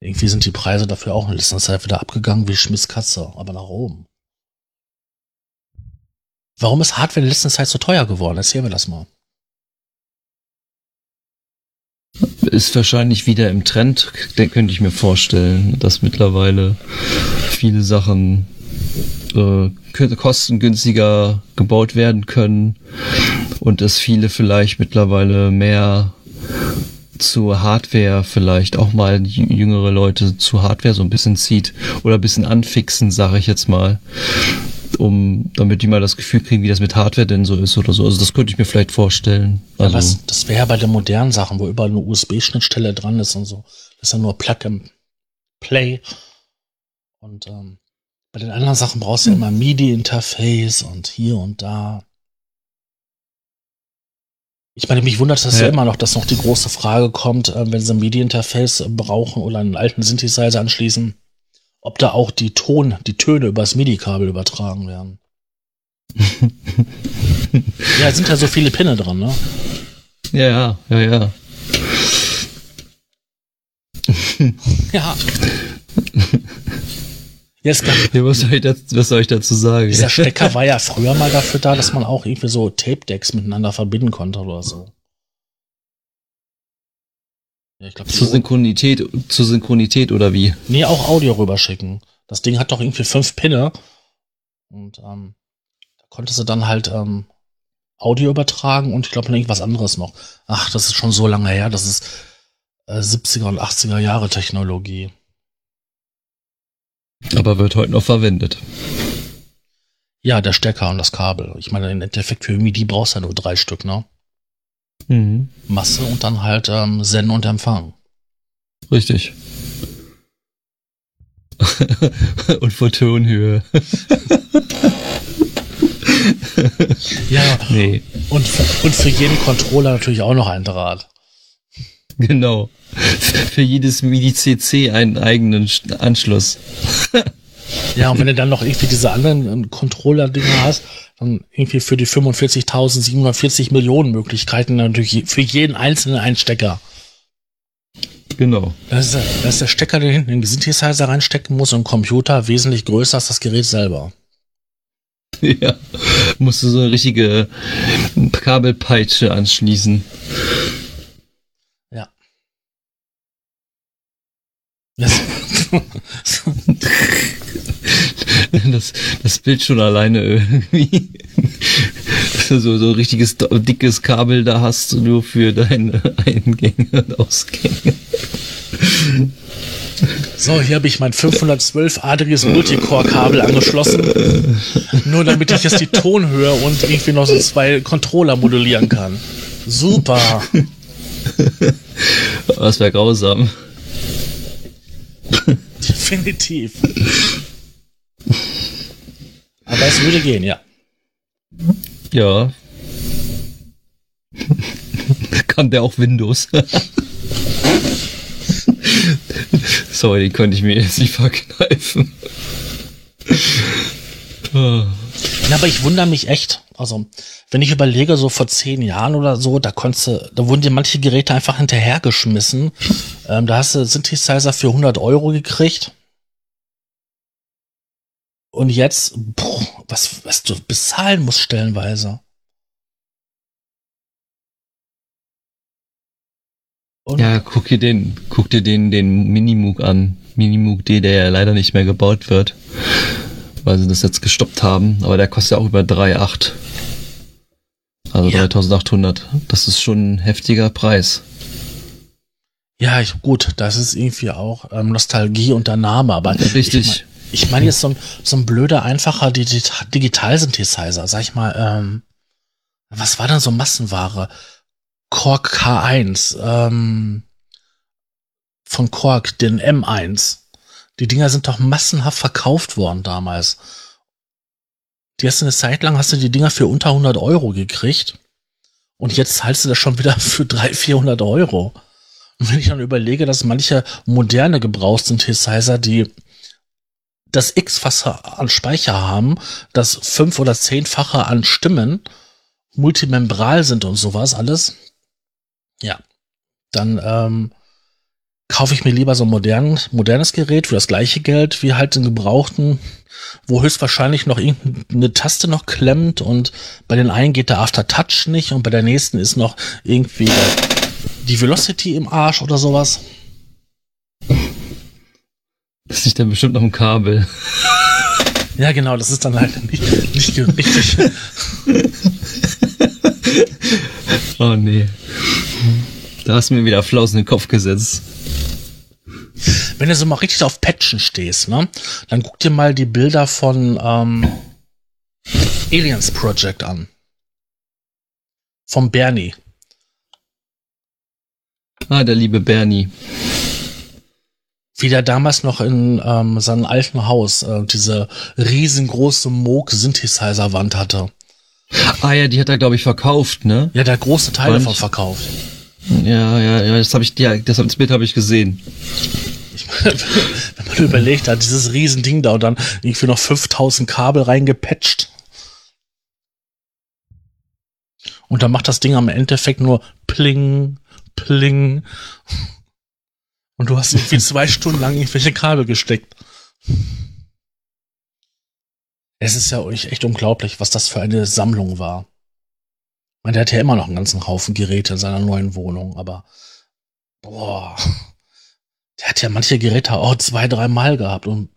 Irgendwie sind die Preise dafür auch in letzter Zeit wieder abgegangen wie Schmiss Katze, aber nach oben. Warum ist Hardware in letzter Zeit so teuer geworden? Erzähl mir das mal. Ist wahrscheinlich wieder im Trend, könnte ich mir vorstellen, dass mittlerweile viele Sachen äh, kostengünstiger gebaut werden können und dass viele vielleicht mittlerweile mehr zur Hardware vielleicht auch mal jüngere Leute zu Hardware so ein bisschen zieht oder ein bisschen anfixen, sage ich jetzt mal, um damit die mal das Gefühl kriegen, wie das mit Hardware denn so ist oder so. Also das könnte ich mir vielleicht vorstellen. Also, ja, was, das wäre ja bei den modernen Sachen, wo überall eine USB-Schnittstelle dran ist und so. Das ist ja nur Plug and Play. Und ähm, bei den anderen Sachen brauchst du ja immer MIDI-Interface und hier und da. Ich meine, mich wundert das ja. ja immer noch, dass noch die große Frage kommt, äh, wenn sie ein MIDI-Interface brauchen oder einen alten Synthesizer anschließen, ob da auch die Ton, die Töne übers MIDI-Kabel übertragen werden. ja, sind ja so viele Pinne dran, ne? Ja, ja, ja, ja. ja. Jetzt ja, was, soll ich dazu, was soll ich dazu sagen? Dieser Stecker war ja früher mal dafür da, dass man auch irgendwie so Tape-Decks miteinander verbinden konnte oder so. Ja, ich glaub, zur Synchronität, zur Synchronität oder wie? Nee, auch Audio rüberschicken. Das Ding hat doch irgendwie fünf Pinne. Und ähm, da konntest du dann halt ähm, Audio übertragen und ich glaube noch irgendwas anderes noch. Ach, das ist schon so lange her. Das ist äh, 70er und 80er Jahre Technologie. Aber wird heute noch verwendet. Ja, der Stecker und das Kabel. Ich meine, im Endeffekt für MIDI brauchst du ja nur drei Stück, ne? Mhm. Masse und dann halt ähm, Senden und Empfang. Richtig. und vor Tonhöhe. ja, nee. Und, und für jeden Controller natürlich auch noch ein Draht. Genau. Für jedes MIDI-CC einen eigenen Anschluss. ja, und wenn du dann noch irgendwie diese anderen ähm, Controller-Dinger hast, dann irgendwie für die 45.740 Millionen Möglichkeiten natürlich für jeden einzelnen einen Stecker. Genau. Das ist, das ist der Stecker, der hinten in den Synthesizer reinstecken muss und Computer wesentlich größer als das Gerät selber. Ja, musst du so eine richtige Kabelpeitsche anschließen. Das, das, Bild schon alleine irgendwie. So, so richtiges dickes Kabel da hast du nur für deine Eingänge und Ausgänge. So, hier habe ich mein 512-adriges Multicore-Kabel angeschlossen. Nur damit ich jetzt die Tonhöhe und irgendwie noch so zwei Controller modulieren kann. Super. Das wäre grausam. Definitiv. Aber es würde gehen, ja. Ja. Kann der auch Windows? Sorry, die konnte ich mir jetzt nicht verkneifen. Ja, aber ich wundere mich echt. Also, wenn ich überlege, so vor zehn Jahren oder so, da konntest du, da wurden dir manche Geräte einfach hinterhergeschmissen. Ähm, da hast du Synthesizer für 100 Euro gekriegt. Und jetzt, boah, was, was du bezahlen musst stellenweise. Und ja, guck dir den, guck dir den, den Minimoog an. Minimoog D, der ja leider nicht mehr gebaut wird weil sie das jetzt gestoppt haben. Aber der kostet ja auch über 3,8. Also ja. 3800. Das ist schon ein heftiger Preis. Ja, ich, gut, das ist irgendwie auch ähm, Nostalgie und der Name, aber richtig. Ich meine mein jetzt so ein, so ein blöder, einfacher Digital-Synthesizer, sag ich mal, ähm, was war denn so Massenware? Korg K1, ähm, von Korg, den M1. Die Dinger sind doch massenhaft verkauft worden damals. Die hast du eine Zeit lang, hast du die Dinger für unter 100 Euro gekriegt. Und jetzt zahlst du das schon wieder für 300, 400 Euro. Und wenn ich dann überlege, dass manche moderne Gebrauchssynthesizer, die das X-Fache an Speicher haben, das fünf- oder zehnfache an Stimmen multimembral sind und sowas alles, ja, dann ähm, kaufe ich mir lieber so ein modern, modernes Gerät für das gleiche Geld wie halt den gebrauchten, wo höchstwahrscheinlich noch irgendeine Taste noch klemmt und bei den einen geht der Aftertouch nicht und bei der nächsten ist noch irgendwie die Velocity im Arsch oder sowas. Das ist dann bestimmt noch ein Kabel. Ja, genau, das ist dann halt nicht, nicht richtig. oh nee. Da hast du mir wieder Flaus in den Kopf gesetzt. Wenn du so mal richtig auf Patchen stehst, ne, dann guck dir mal die Bilder von ähm, Aliens Project an. Vom Bernie. Ah, der liebe Bernie. Wie der damals noch in ähm, seinem alten Haus äh, diese riesengroße Moog-Synthesizer-Wand hatte. Ah ja, die hat er, glaube ich, verkauft, ne? Ja, der große Teil davon verkauft. Ja, ja, ja, das habe ich, ja, das, das Bild habe ich gesehen. Wenn man überlegt hat, dieses Riesending da und dann irgendwie noch 5000 Kabel reingepatcht. Und dann macht das Ding am Endeffekt nur pling, pling. Und du hast irgendwie zwei Stunden lang irgendwelche Kabel gesteckt. Es ist ja echt unglaublich, was das für eine Sammlung war. Meine, der hat ja immer noch einen ganzen Haufen Geräte in seiner neuen Wohnung, aber boah, der hat ja manche Geräte auch zwei, dreimal gehabt und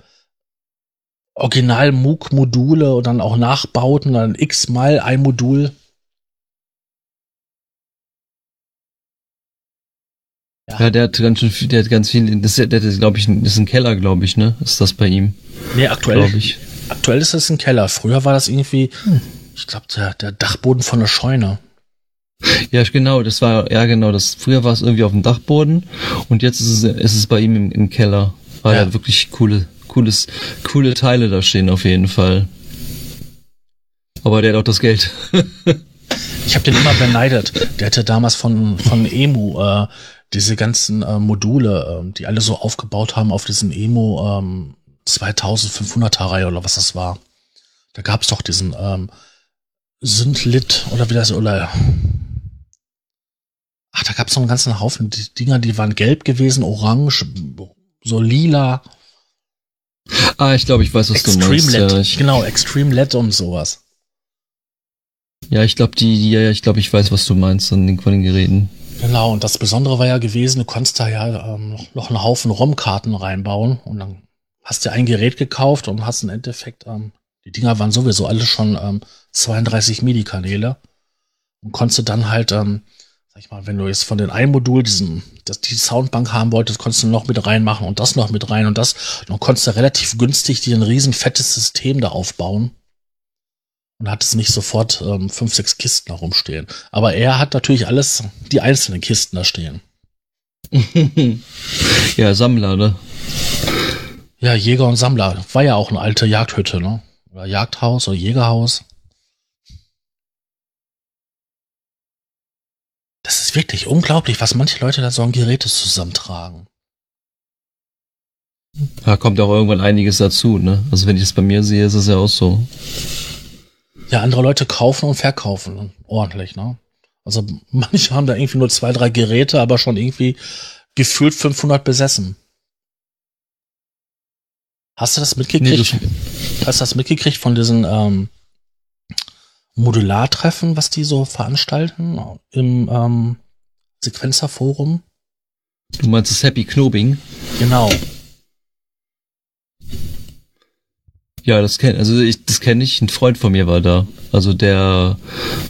Original MOOC Module und dann auch Nachbauten, dann x-mal ein Modul. Ja. ja. der hat ganz schön viel, der hat ganz viel, das ist, der ist, glaube ich, das ist ein Keller, glaube ich, ne? Ist das bei ihm? Nee, aktuell. Ich. Aktuell ist das ein Keller. Früher war das irgendwie, hm. Ich glaube, der, der Dachboden von der Scheune. Ja, genau, das war, ja genau, das, früher war es irgendwie auf dem Dachboden und jetzt ist es, ist es bei ihm im, im Keller. Weil ja. wirklich coole, cooles, coole Teile da stehen auf jeden Fall. Aber der hat auch das Geld. ich habe den immer beneidet. Der hatte damals von, von Emu äh, diese ganzen äh, Module, äh, die alle so aufgebaut haben auf diesen Emu ähm, 2500er Reihe oder was das war. Da gab es doch diesen ähm, Sündlit oder wie das, oder Ach, da gab es noch einen ganzen Haufen die Dinger, die waren gelb gewesen, orange, so lila. Ah, ich glaube, ich weiß, was Extreme du meinst. LED, ja, ich genau, Extreme LED und sowas. Ja, ich glaube, die, ja, ich glaube, ich weiß, was du meinst an den, von den Geräten. Genau, und das Besondere war ja gewesen, du konntest da ja ähm, noch, noch einen Haufen ROM-Karten reinbauen und dann hast du ein Gerät gekauft und hast im Endeffekt ähm, die Dinger waren sowieso alle schon ähm, 32 MIDI-Kanäle und konntest du dann halt, ähm, sag ich mal, wenn du jetzt von den einen Modul diesen, das, die Soundbank haben wolltest, konntest du noch mit reinmachen und das noch mit rein und das. Und dann konntest du relativ günstig dir ein riesen fettes System da aufbauen und hattest nicht sofort ähm, fünf, sechs Kisten herumstehen. Aber er hat natürlich alles, die einzelnen Kisten da stehen. ja, Sammler, ne? Ja, Jäger und Sammler. War ja auch eine alte Jagdhütte, ne? Oder Jagdhaus oder Jägerhaus. Das ist wirklich unglaublich, was manche Leute da so an Geräte zusammentragen. Da kommt auch irgendwann einiges dazu, ne? Also wenn ich es bei mir sehe, ist es ja auch so. Ja, andere Leute kaufen und verkaufen ordentlich, ne? Also manche haben da irgendwie nur zwei, drei Geräte, aber schon irgendwie gefühlt 500 besessen. Hast du das mitgekriegt? Nee, Hast du das mitgekriegt von diesen ähm, Modulartreffen, was die so veranstalten im ähm, Sequenzerforum? Du meinst das Happy Knobing? Genau. Ja, das kenne also ich das kenne ich, ein Freund von mir war da. Also der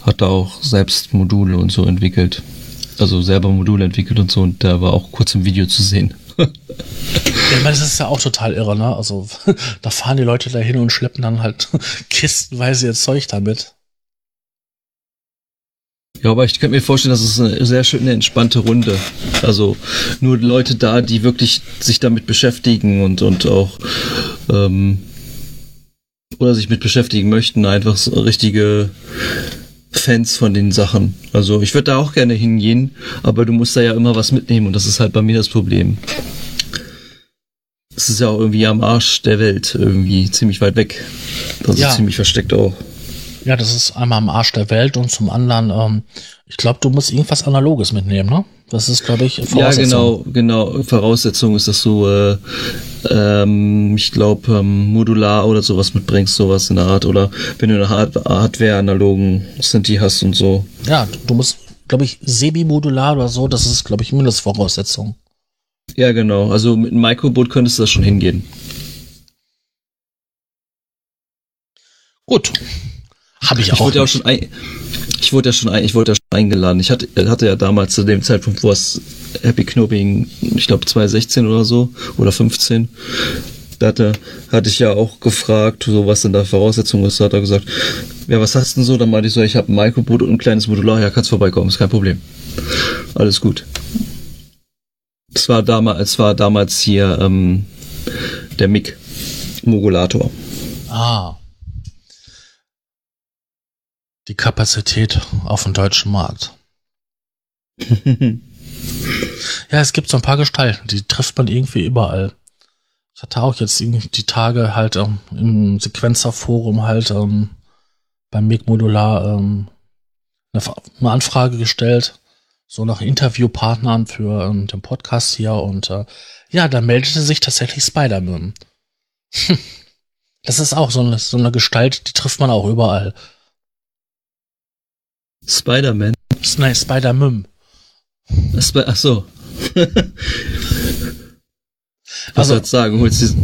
hat da auch selbst Module und so entwickelt. Also selber Module entwickelt und so und der war auch kurz im Video zu sehen meine, das ist ja auch total irre, ne? Also, da fahren die Leute da hin und schleppen dann halt kistenweise ihr Zeug damit. Ja, aber ich könnte mir vorstellen, das ist eine sehr schöne, entspannte Runde. Also nur Leute da, die wirklich sich damit beschäftigen und, und auch ähm, oder sich mit beschäftigen möchten, einfach so richtige Fans von den Sachen. Also ich würde da auch gerne hingehen, aber du musst da ja immer was mitnehmen und das ist halt bei mir das Problem. Es ist ja auch irgendwie am Arsch der Welt, irgendwie ziemlich weit weg. Das ja. ist ziemlich versteckt auch. Ja, das ist einmal am Arsch der Welt und zum anderen, ähm, ich glaube, du musst irgendwas Analoges mitnehmen, ne? Das ist, glaube ich, Voraussetzung. Ja, genau, genau. Voraussetzung ist, dass du, äh, ähm, ich glaube, ähm, modular oder sowas mitbringst, sowas in der Art. Oder wenn du eine Hard Hardware-analogen Sinti hast und so. Ja, du musst, glaube ich, semi-modular oder so, das ist, glaube ich, Mindestvoraussetzung. Ja, genau. Also mit einem Microboot könntest du das schon hingehen. Gut. Habe ich, ich auch. Wurde ja auch schon ein, ich wurde ja schon ein, ich wurde ja schon eingeladen. Ich hatte, hatte ja damals zu dem Zeitpunkt, wo es Happy Knobing, ich glaube 2016 oder so oder 15, da hatte, hatte ich ja auch gefragt, so was denn da Voraussetzung ist. Da hat er gesagt, ja, was hast du denn so? Dann meinte ich so, ich habe ein Microboot und ein kleines Modular, ja, kannst vorbeikommen, ist kein Problem. Alles gut. Es war damals, es war damals hier ähm, der MIG Modulator. Ah die Kapazität auf dem deutschen Markt. ja, es gibt so ein paar Gestalten, die trifft man irgendwie überall. Ich hatte auch jetzt die Tage halt ähm, im Sequenzerforum halt ähm, beim MIG Modular ähm, eine, eine, Anfrage gestellt, so nach Interviewpartnern für ähm, den Podcast hier und äh, ja, da meldete sich tatsächlich Spider-Man. das ist auch so eine, so eine Gestalt, die trifft man auch überall. Spider-Man. Nein, Spider-Mum. Sp Ach so. Was also, soll sagen, holst du,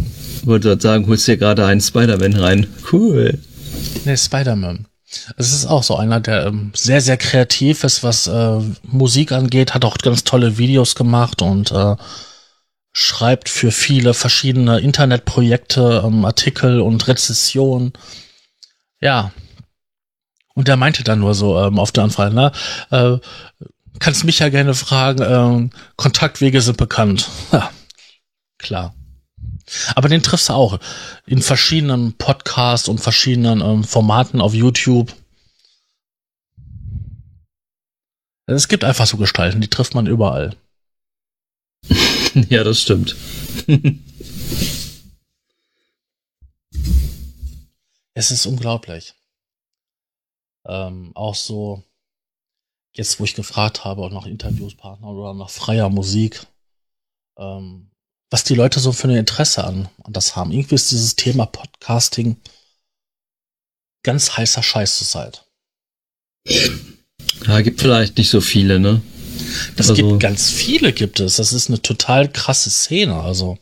wollte sagen, holst dir gerade einen Spider-Man rein. Cool. Nee, Spider-Man. Es ist auch so einer, der ähm, sehr, sehr kreativ ist, was äh, Musik angeht, hat auch ganz tolle Videos gemacht und äh, schreibt für viele verschiedene Internetprojekte ähm, Artikel und Rezessionen. Ja, und der meinte dann nur so ähm, auf der Anfrage, ne? Äh, kannst mich ja gerne fragen, ähm, Kontaktwege sind bekannt. Ja, klar. Aber den triffst du auch in verschiedenen Podcasts und verschiedenen ähm, Formaten auf YouTube. Es gibt einfach so Gestalten, die trifft man überall. ja, das stimmt. es ist unglaublich ähm, auch so, jetzt wo ich gefragt habe, auch nach Interviewspartner oder nach freier Musik, ähm, was die Leute so für ein Interesse an, an das haben. Irgendwie ist dieses Thema Podcasting ganz heißer Scheiß zur Zeit. Ja, gibt vielleicht nicht so viele, ne? Das also, gibt ganz viele, gibt es. Das ist eine total krasse Szene, also.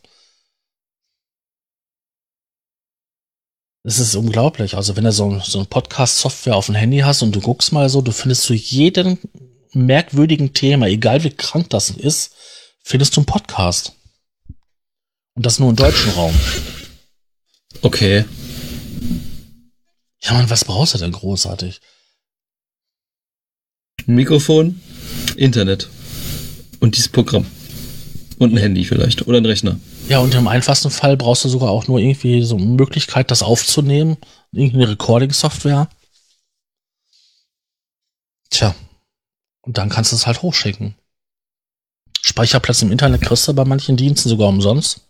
Es ist unglaublich. Also wenn du so, so ein Podcast-Software auf dem Handy hast und du guckst mal so, du findest zu jedem merkwürdigen Thema, egal wie krank das ist, findest du einen Podcast. Und das nur im deutschen Raum. Okay. Ja, man, was brauchst du denn großartig? Mikrofon, Internet und dieses Programm. Und ein Handy vielleicht oder ein Rechner. Ja, und im einfachsten Fall brauchst du sogar auch nur irgendwie so eine Möglichkeit, das aufzunehmen. Irgendeine Recording-Software. Tja. Und dann kannst du es halt hochschicken. Speicherplatz im Internet kriegst du bei manchen Diensten sogar umsonst.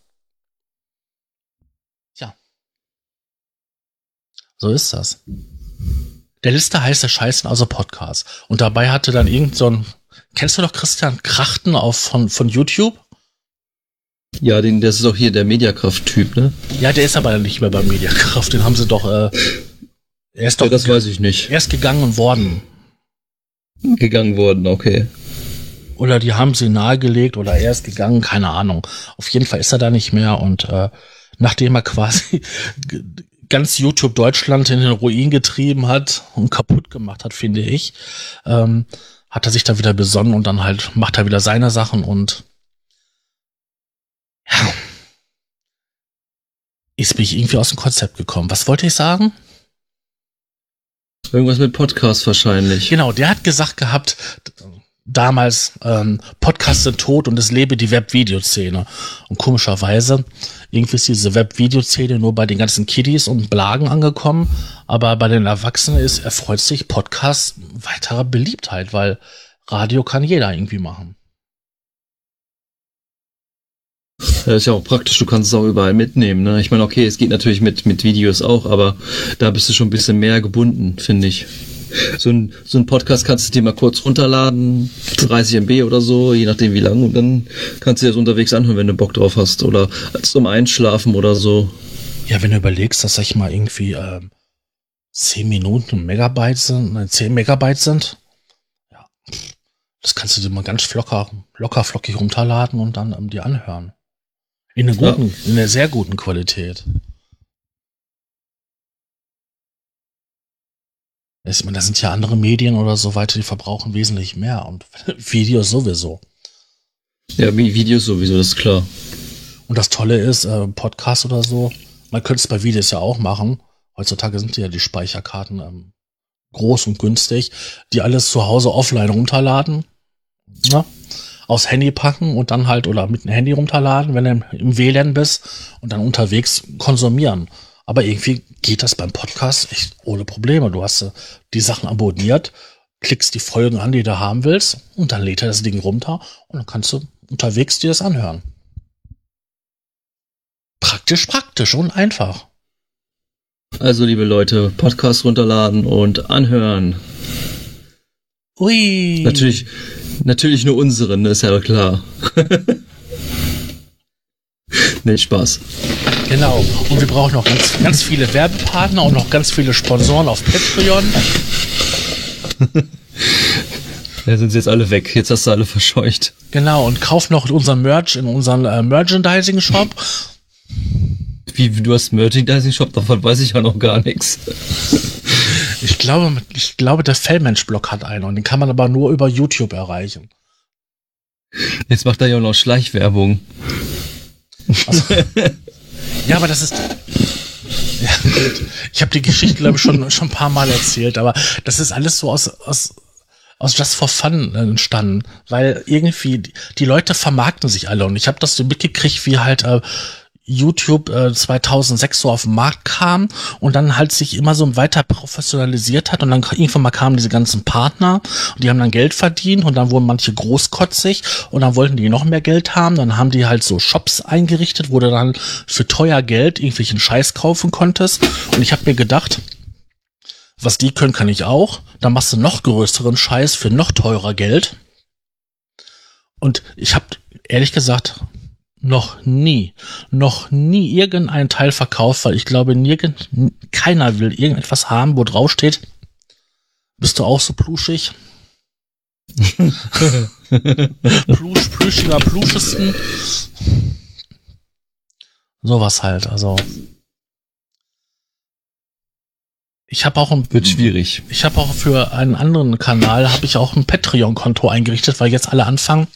Tja. So ist das. Der Liste heißt der Scheißen also Podcast. Und dabei hatte dann irgend so ein, kennst du doch Christian Krachten auf, von, von YouTube? Ja, den, das ist doch hier der Mediakraft-Typ, ne? Ja, der ist aber nicht mehr bei Mediakraft. Den haben sie doch. Äh, er ist doch. Ja, das weiß ich nicht. Er ist gegangen worden. Gegangen worden, okay. Oder die haben sie nahegelegt oder er ist gegangen, keine Ahnung. Auf jeden Fall ist er da nicht mehr und äh, nachdem er quasi ganz YouTube Deutschland in den Ruin getrieben hat und kaputt gemacht hat, finde ich, ähm, hat er sich da wieder besonnen und dann halt macht er wieder seine Sachen und ja. Jetzt bin ich irgendwie aus dem Konzept gekommen. Was wollte ich sagen? Irgendwas mit Podcast wahrscheinlich. Genau, der hat gesagt gehabt, damals, ähm, Podcasts sind tot und es lebe die Web-Video-Szene. Und komischerweise, irgendwie ist diese Web-Video-Szene nur bei den ganzen Kiddies und Blagen angekommen, aber bei den Erwachsenen ist, erfreut sich Podcast weiterer Beliebtheit, weil Radio kann jeder irgendwie machen. Das ist ja auch praktisch, du kannst es auch überall mitnehmen. Ne? Ich meine, okay, es geht natürlich mit, mit Videos auch, aber da bist du schon ein bisschen mehr gebunden, finde ich. So ein, so ein Podcast kannst du dir mal kurz runterladen, 30 MB oder so, je nachdem wie lang, und dann kannst du dir das unterwegs anhören, wenn du Bock drauf hast. Oder zum Einschlafen oder so. Ja, wenn du überlegst, dass ich mal irgendwie ähm, 10 Minuten Megabyte sind, nein, 10 Megabyte sind, ja, das kannst du dir mal ganz locker, locker flockig runterladen und dann ähm, dir anhören. In einer guten, ja. in einer sehr guten Qualität. Ich meine, da sind ja andere Medien oder so weiter, die verbrauchen wesentlich mehr und Videos sowieso. Ja, Videos sowieso, das ist klar. Und das Tolle ist, äh, Podcast oder so, man könnte es bei Videos ja auch machen. Heutzutage sind ja die Speicherkarten ähm, groß und günstig, die alles zu Hause offline runterladen. Ja? Aufs Handy packen und dann halt oder mit dem Handy runterladen, wenn du im WLAN bist und dann unterwegs konsumieren. Aber irgendwie geht das beim Podcast echt ohne Probleme. Du hast äh, die Sachen abonniert, klickst die Folgen an, die du haben willst und dann lädt er das Ding runter und dann kannst du unterwegs dir das anhören. Praktisch, praktisch und einfach. Also, liebe Leute, Podcast runterladen und anhören. Ui. Natürlich, Natürlich nur unseren, ist ja klar. nee, Spaß. Genau. Und wir brauchen noch ganz, ganz viele Werbepartner und noch ganz viele Sponsoren auf Patreon. Ja, sind sie jetzt alle weg. Jetzt hast du alle verscheucht. Genau, und kauf noch unseren Merch in unseren äh, Merchandising-Shop. Wie, du hast Merchandising-Shop? Davon weiß ich ja noch gar nichts. Ich glaube, ich glaube, der Fellmensch-Blog hat einen und den kann man aber nur über YouTube erreichen. Jetzt macht er ja auch noch Schleichwerbung. Also, ja, aber das ist. Ja, ich habe die Geschichte, glaube ich, schon, schon ein paar Mal erzählt, aber das ist alles so aus, aus, aus Just for Fun entstanden, weil irgendwie die, die Leute vermarkten sich alle und ich habe das so mitgekriegt, wie halt äh, YouTube äh, 2006 so auf den Markt kam und dann halt sich immer so weiter professionalisiert hat und dann irgendwann mal kamen diese ganzen Partner und die haben dann Geld verdient und dann wurden manche großkotzig und dann wollten die noch mehr Geld haben, dann haben die halt so Shops eingerichtet, wo du dann für teuer Geld irgendwelchen Scheiß kaufen konntest und ich habe mir gedacht, was die können, kann ich auch. Dann machst du noch größeren Scheiß für noch teurer Geld. Und ich habe ehrlich gesagt noch nie, noch nie irgendein Teil verkauft, weil ich glaube, nirgend, keiner will irgendetwas haben, wo drauf steht, bist du auch so pluschig? Plusch, plüschiger, pluschesten. Sowas halt, also. Ich habe auch ein wird schwierig. Ich habe auch für einen anderen Kanal habe ich auch ein Patreon Konto eingerichtet, weil jetzt alle anfangen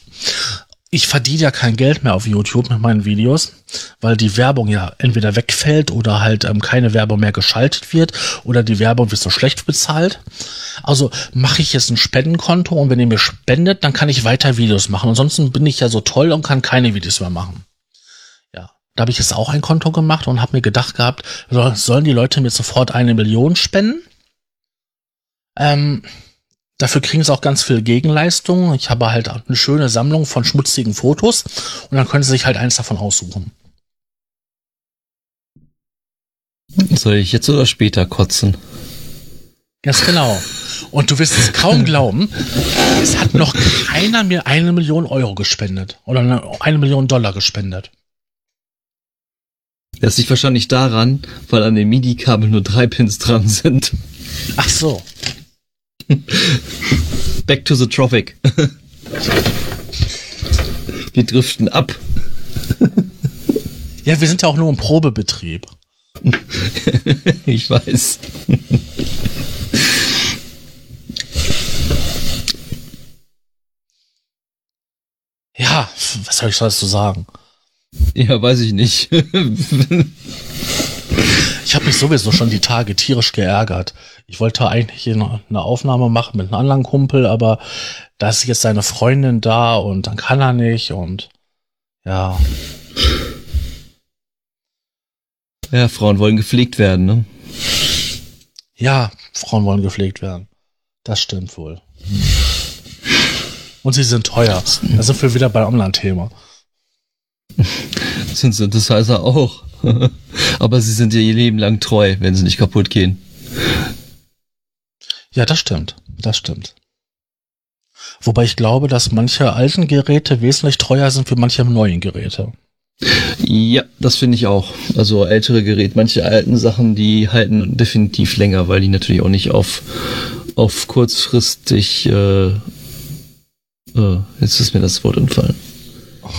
ich verdiene ja kein Geld mehr auf YouTube mit meinen Videos, weil die Werbung ja entweder wegfällt oder halt ähm, keine Werbung mehr geschaltet wird oder die Werbung wird so schlecht bezahlt. Also mache ich jetzt ein Spendenkonto und wenn ihr mir spendet, dann kann ich weiter Videos machen. Ansonsten bin ich ja so toll und kann keine Videos mehr machen. Ja, da habe ich jetzt auch ein Konto gemacht und habe mir gedacht gehabt, sollen die Leute mir sofort eine Million spenden? Ähm, Dafür kriegen sie auch ganz viel Gegenleistung. Ich habe halt eine schöne Sammlung von schmutzigen Fotos und dann können sie sich halt eins davon aussuchen. Soll ich jetzt oder später kotzen? Ganz genau. Und du wirst es kaum glauben, es hat noch keiner mir eine Million Euro gespendet oder eine Million Dollar gespendet. Das liegt wahrscheinlich daran, weil an dem MIDI-Kabel nur drei Pins dran sind. Ach so. Back to the Tropic. Wir driften ab. Ja, wir sind ja auch nur im Probebetrieb. ich weiß. Ja, was soll ich dazu sagen? Ja, weiß ich nicht. Ich habe mich sowieso schon die Tage tierisch geärgert. Ich wollte eigentlich eine Aufnahme machen mit einem anderen Kumpel, aber da ist jetzt seine Freundin da und dann kann er nicht und ja. Ja, Frauen wollen gepflegt werden, ne? Ja, Frauen wollen gepflegt werden. Das stimmt wohl. Und sie sind teuer. Da sind wir wieder bei Online-Thema. Das sind Synthesizer auch. Aber sie sind ihr Leben lang treu, wenn sie nicht kaputt gehen. Ja, das stimmt. Das stimmt. Wobei ich glaube, dass manche alten Geräte wesentlich treuer sind für manche neuen Geräte. Ja, das finde ich auch. Also ältere Geräte, manche alten Sachen, die halten definitiv länger, weil die natürlich auch nicht auf, auf kurzfristig, äh, äh, jetzt ist mir das Wort entfallen.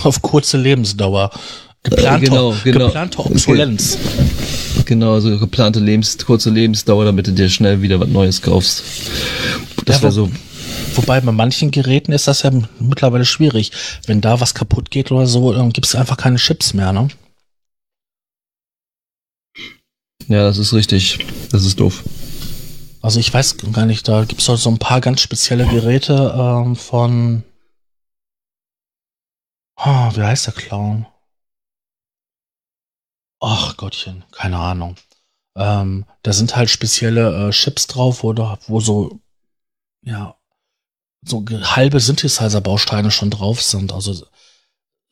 Auf kurze Lebensdauer. Geplante, Äh, genau, genau. geplante Obsolenz. Genau, so geplante Lebens, kurze Lebensdauer, damit du dir schnell wieder was Neues kaufst. Das Ja, wäre so. Wobei bei manchen Geräten ist das ja mittlerweile schwierig. Wenn da was kaputt geht oder so, dann gibt es einfach keine Chips mehr, ne? Ja, das ist richtig. Das ist doof. Also ich weiß gar nicht, da gibt es so ein paar ganz spezielle Geräte ähm, von. Oh, wie heißt der Clown? Ach Gottchen, keine Ahnung. Ähm, da sind halt spezielle äh, Chips drauf, wo, da, wo so, ja, so halbe Synthesizer-Bausteine schon drauf sind. Also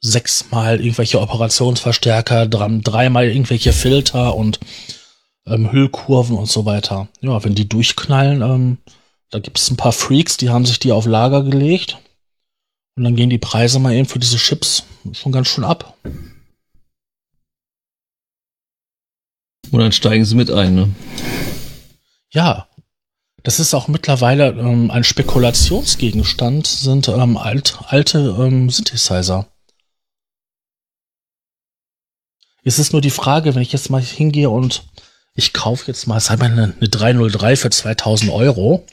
sechsmal irgendwelche Operationsverstärker, dran, dreimal irgendwelche Filter und ähm, Hüllkurven und so weiter. Ja, wenn die durchknallen, ähm, da gibt es ein paar Freaks, die haben sich die auf Lager gelegt. Und dann gehen die Preise mal eben für diese Chips schon ganz schön ab. Und dann steigen sie mit ein, ne? Ja, das ist auch mittlerweile ähm, ein Spekulationsgegenstand, sind ähm, alt, alte ähm, Synthesizer. Es ist nur die Frage, wenn ich jetzt mal hingehe und ich kaufe jetzt mal, sagen wir eine, eine 303 für 2000 Euro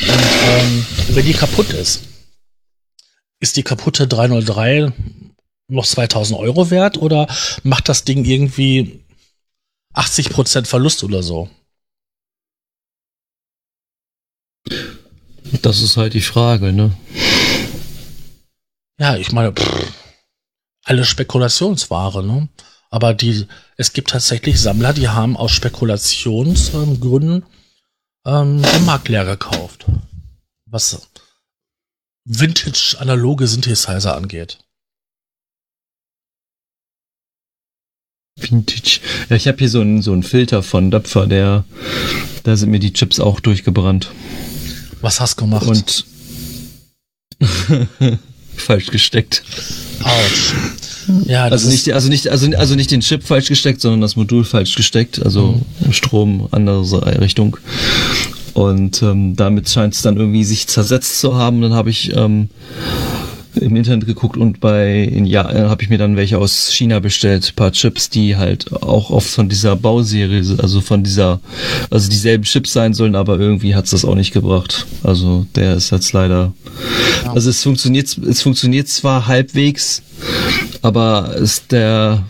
und ähm, wenn die kaputt ist, ist die kaputte 303 noch 2000 Euro wert oder macht das Ding irgendwie 80% Verlust oder so? Das ist halt die Frage, ne? Ja, ich meine, pff, alles Spekulationsware, ne? Aber die, es gibt tatsächlich Sammler, die haben aus Spekulationsgründen ähm, den Markt leer gekauft. Was Vintage-analoge Synthesizer angeht. Vintage. Ja, ich habe hier so einen so einen Filter von Döpfer, der da sind mir die Chips auch durchgebrannt Was hast du gemacht? und falsch gesteckt. Autsch. Ja, das Also nicht, also nicht, also, also nicht den Chip falsch gesteckt, sondern das Modul falsch gesteckt, also Strom, andere Richtung. Und ähm, damit scheint es dann irgendwie sich zersetzt zu haben. Dann habe ich ähm, im Internet geguckt und bei in ja äh, habe ich mir dann welche aus China bestellt, paar Chips, die halt auch oft von dieser Bauserie, also von dieser, also dieselben Chips sein sollen, aber irgendwie hat's das auch nicht gebracht. Also der ist jetzt leider, Ja. also es funktioniert, es funktioniert zwar halbwegs, aber ist der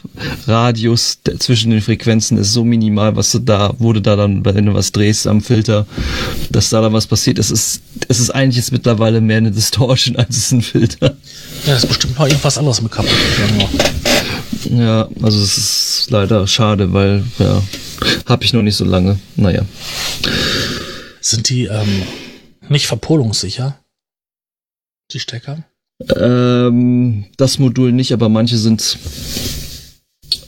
Radius zwischen den Frequenzen ist so minimal, was du da, wurde da dann, wenn du was drehst am Filter, dass da dann was passiert. Es ist, es ist eigentlich jetzt mittlerweile mehr eine Distortion als es ein Filter. ja, das ist bestimmt noch irgendwas anderes mit kaputt. Ja, also es ist leider schade, weil, ja, habe ich noch nicht so lange. Naja. Sind die ähm, nicht verpolungssicher? Die Stecker? Ähm, das Modul nicht, aber manche sind.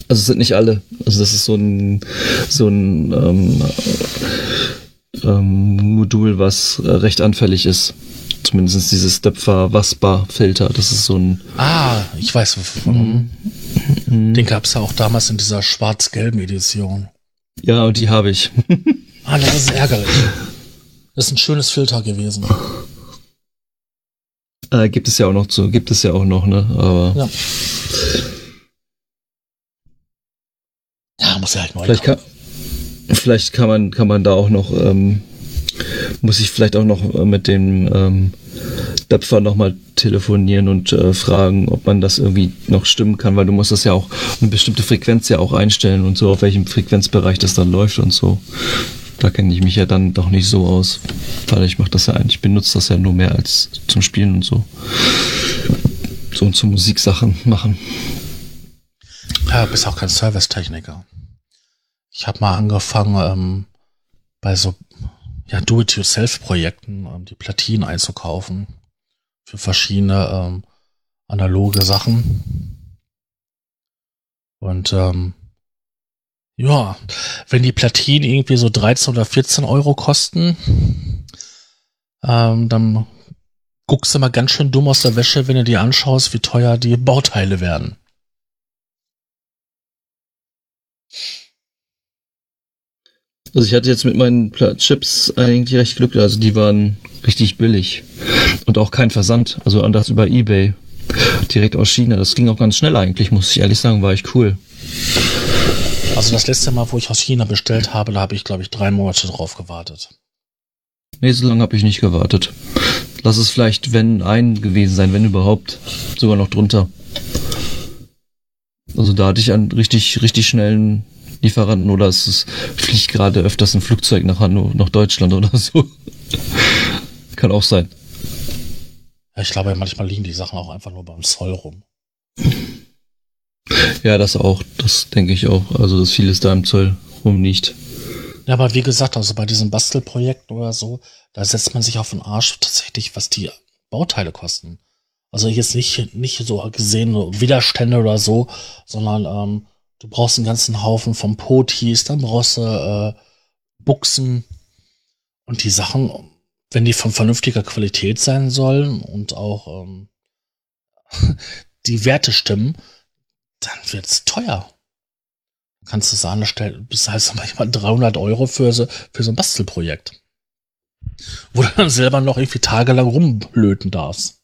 Also es sind nicht alle. Also das ist so ein so ein ähm, ähm, Modul, was äh, recht anfällig ist. Zumindest dieses Döpfer Waspa Filter. Das ist so ein Ah, ich weiß. wovon. Den gab es ja auch damals in dieser schwarz-gelben Edition. ja und die habe ich. Ah, das ist ärgerlich. Das ist ein schönes Filter gewesen. Äh, gibt es ja auch noch zu, gibt es ja auch noch, ne? Aber Ja. Ja, muss ja halt neu Vielleicht kann, vielleicht kann man, kann man da auch noch, ähm, muss ich vielleicht auch noch äh, mit dem ähm, Döpfer nochmal telefonieren und äh, fragen, ob man das irgendwie noch stimmen kann, weil du musst das ja auch eine bestimmte Frequenz ja auch einstellen und so, auf welchem Frequenzbereich das dann läuft und so. Da kenne ich mich ja dann doch nicht so aus, weil ich mache das ja eigentlich, benutze das ja nur mehr als zum Spielen und so. So und zu Musiksachen machen. Ja, bist auch kein Servicetechniker. Ich habe mal angefangen, ähm, bei so ja, Do-it-yourself-Projekten ähm, die Platinen einzukaufen für verschiedene ähm, analoge Sachen. Und ähm, ja, wenn die Platinen irgendwie so 13 oder 14 Euro kosten, ähm, dann guckst du mal ganz schön dumm aus der Wäsche, wenn du dir anschaust, wie teuer die Bauteile werden. Also ich hatte jetzt mit meinen Chips eigentlich recht Glück, also die waren richtig billig und auch kein Versand, also anders über eBay, direkt aus China. Das ging auch ganz schnell eigentlich, muss ich ehrlich sagen, war ich cool. Also das letzte Mal, wo ich aus China bestellt habe, da habe ich glaube ich drei Monate drauf gewartet. Nee, so lange habe ich nicht gewartet. Lass es vielleicht, wenn ein gewesen sein, wenn überhaupt, sogar noch drunter. Also da hatte ich einen richtig, richtig schnellen Lieferanten oder es ist, fliegt gerade öfters ein Flugzeug nach, nach Deutschland oder so. Kann auch sein. Ja, ich glaube, manchmal liegen die Sachen auch einfach nur beim Zoll rum. Ja, das auch. Das denke ich auch. Also, dass vieles da im Zoll rumliegt. Ja, aber wie gesagt, also bei diesen Bastelprojekten oder so, da setzt man sich auf den Arsch tatsächlich, was die Bauteile kosten. Also jetzt nicht, nicht so gesehen, Widerstände oder so, sondern ähm, du brauchst einen ganzen Haufen von Potis, dann brauchst du äh, Buchsen und die Sachen, wenn die von vernünftiger Qualität sein sollen und auch ähm, die Werte stimmen, dann wird's teuer kannst du sagen, stellen, bis heißt manchmal 300 Euro für so, für so ein Bastelprojekt. Wo du dann selber noch irgendwie tagelang rumblöten darfst.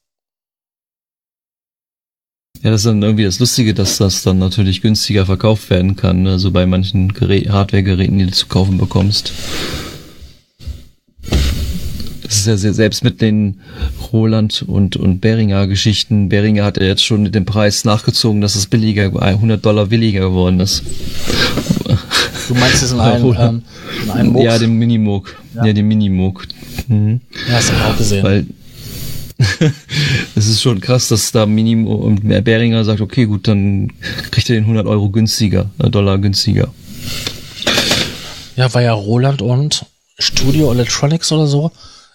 Ja, das ist dann irgendwie das Lustige, dass das dann natürlich günstiger verkauft werden kann, ne? so bei manchen Hardware-Geräten, die du zu kaufen bekommst. Das ist ja sehr, selbst mit den Roland und, und Beringer Geschichten. Beringer hat ja jetzt schon den Preis nachgezogen, dass es billiger, 100 Dollar billiger geworden ist. Du meinst es in einem, ähm, in einem Ja, den Minimoog. Ja. ja, den Minimoog. Mhm. Ja, hast du auch gesehen. Weil, es ist schon krass, dass da Minimo und Beringer sagt, okay, gut, dann kriegt er den 100 Euro günstiger, äh, Dollar günstiger. Ja, war ja Roland und Studio Electronics oder so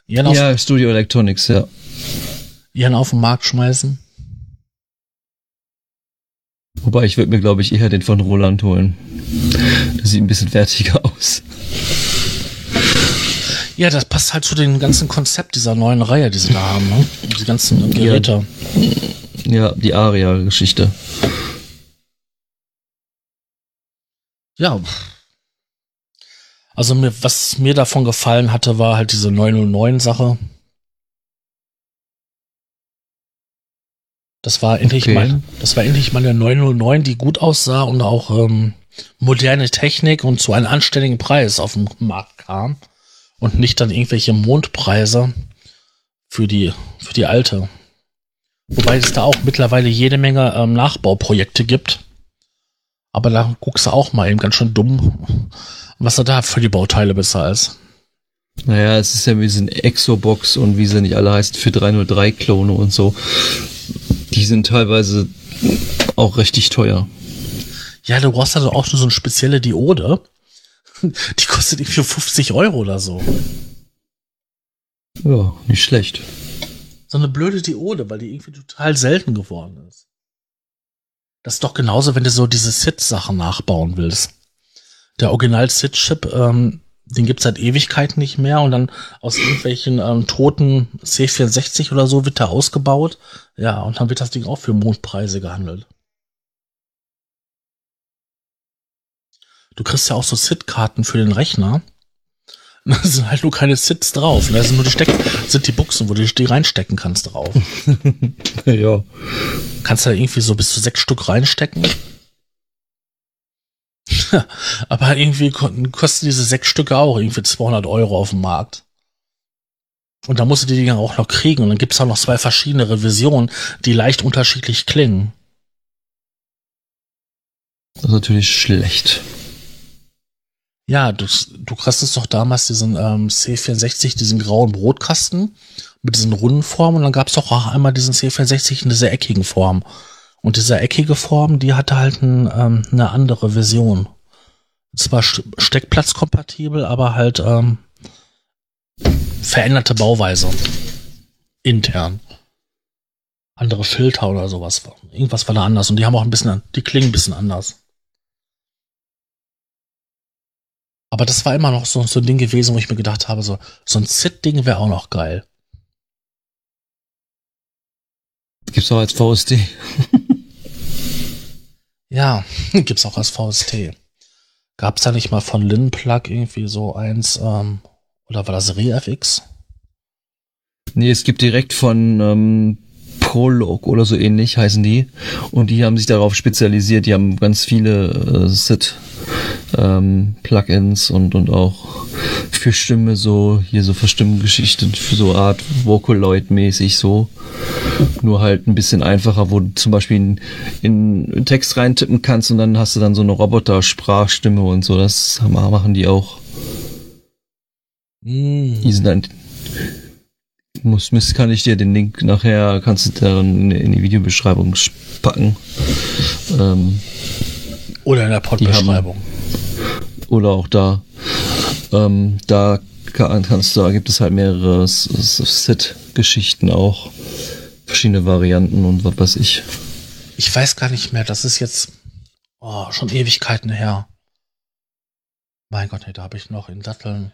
Ihren ja, auf, Studio Electronics, ja. Ihren auf den Markt schmeißen. Wobei ich würde mir, glaube ich, eher den von Roland holen. Der sieht ein bisschen wertiger aus. Ja, das passt halt zu dem ganzen Konzept dieser neuen Reihe, die sie da haben, ne? Die ganzen Geräte. Ja, ja die Aria-Geschichte. Ja, also mir, was mir davon gefallen hatte, war halt diese 909-Sache. Das war endlich okay. mal, das war endlich mal eine 909, die gut aussah und auch ähm, moderne Technik und zu einem anständigen Preis auf den Markt kam und nicht dann irgendwelche Mondpreise für die für die alte. Wobei es da auch mittlerweile jede Menge ähm, Nachbauprojekte gibt. Aber da guckst du auch mal eben ganz schön dumm was er da für die Bauteile bezahlst. Naja, es ist ja wie diesen Exobox und wie sie nicht alle heißt, für 303-Klone und so. Die sind teilweise auch richtig teuer. Ja, du brauchst also auch so eine spezielle Diode. Die kostet irgendwie 50 Euro oder so. Ja, nicht schlecht. So eine blöde Diode, weil die irgendwie total selten geworden ist. Das ist doch genauso, wenn du so diese SID-Sachen nachbauen willst der Original SID-Chip, ähm, den gibt's seit Ewigkeiten nicht mehr und dann aus irgendwelchen ähm, toten C64 oder so wird der ausgebaut. Ja, und dann wird das Ding auch für Mondpreise gehandelt. Du kriegst ja auch so SID-Karten für den Rechner. Da sind halt nur keine SIDs drauf. Da sind nur die Steck sind die Buchsen, wo du die reinstecken kannst drauf. ja. Kannst da irgendwie so bis zu sechs Stück reinstecken. Aber irgendwie kosten diese sechs Stücke auch irgendwie 200 Euro auf dem Markt. Und da musst du die Dinger auch noch kriegen. Und dann gibt's auch noch zwei verschiedene Revisionen, die leicht unterschiedlich klingen. Das ist natürlich schlecht. Ja, du, du kriegst doch damals diesen ähm, C64, diesen grauen Brotkasten mit diesen runden Formen und dann gab's doch auch einmal diesen C64 in dieser eckigen Form. Und diese eckige Form, die hatte halt ein, ähm, eine andere Vision. Zwar steckplatzkompatibel, aber halt ähm, veränderte Bauweise. Intern. Andere Filter oder sowas. Irgendwas war da anders. Und die haben auch ein bisschen, die klingen ein bisschen anders. Aber das war immer noch so, so ein Ding gewesen, wo ich mir gedacht habe, so, so ein ZIT-Ding wäre auch noch geil. Gibt's auch als VSD. ja, gibt's auch als VST. Gab's da nicht mal von Linplug irgendwie so eins, ähm, oder war das ReFX? Nee, es gibt direkt von ähm, Prolog oder so ähnlich heißen die. Und die haben sich darauf spezialisiert. Die haben ganz viele äh, SIT ähm, und, und auch für Stimme so, hier so für Stimmgeschichten, für so Art Vocaloid mäßig so. Nur halt ein bisschen einfacher, wo du zum Beispiel in, in, in Text reintippen kannst und dann hast du dann so eine Roboter-Sprachstimme und so. Das machen die auch. Mm. Die sind dann muss, Mist, kann ich dir den Link nachher, kannst du dann in, in die Videobeschreibung packen. Ähm, oder in der Podbeschreibung. Oder auch da. Ähm, da kannst du, da gibt es halt mehrere Sit-Geschichten auch. Verschiedene Varianten und was weiß ich. Ich weiß gar nicht mehr, das ist jetzt oh, schon Ewigkeiten her. Mein Gott, nee, da habe ich noch in Datteln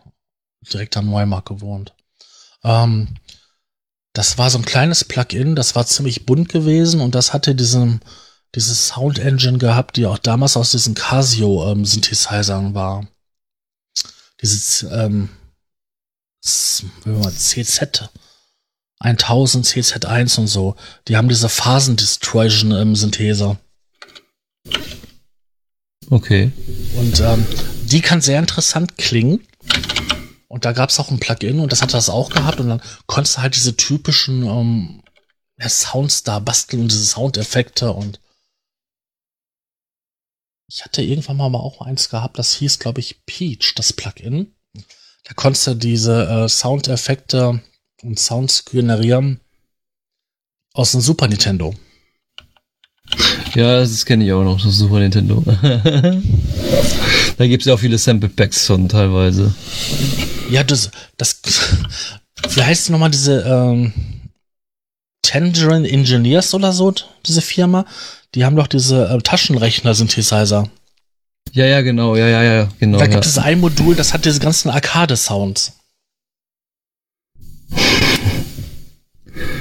direkt am Neumarkt gewohnt. Ähm, das war so ein kleines Plugin, das war ziemlich bunt gewesen und das hatte diesen, diese Sound Engine gehabt, die auch damals aus diesen Casio ähm, war. Dieses ähm, CZ 1000, CZ1 und so. Die haben diese Phasen Distortion im Syntheser. Okay. Und ähm, die kann sehr interessant klingen. Und da gab es auch ein Plugin und das hat das auch gehabt und dann konntest du halt diese typischen ähm, Sounds da basteln und diese Soundeffekte und ich hatte irgendwann mal auch eins gehabt, das hieß, glaube ich, Peach, das Plugin. Da konntest du diese äh, Soundeffekte und Sounds generieren aus dem Super Nintendo. Ja, das kenne ich auch noch, das Super Nintendo. da gibt es ja auch viele Sample Packs schon teilweise. Ja, das, das, wie heißt nochmal diese, ähm, Tangerine Engineers oder so, diese Firma? Die haben doch diese äh, Taschenrechner-Synthesizer. Ja, ja, genau, ja, ja, ja, genau. Da gibt ja. es ein Modul, das hat diese ganzen Arcade-Sounds.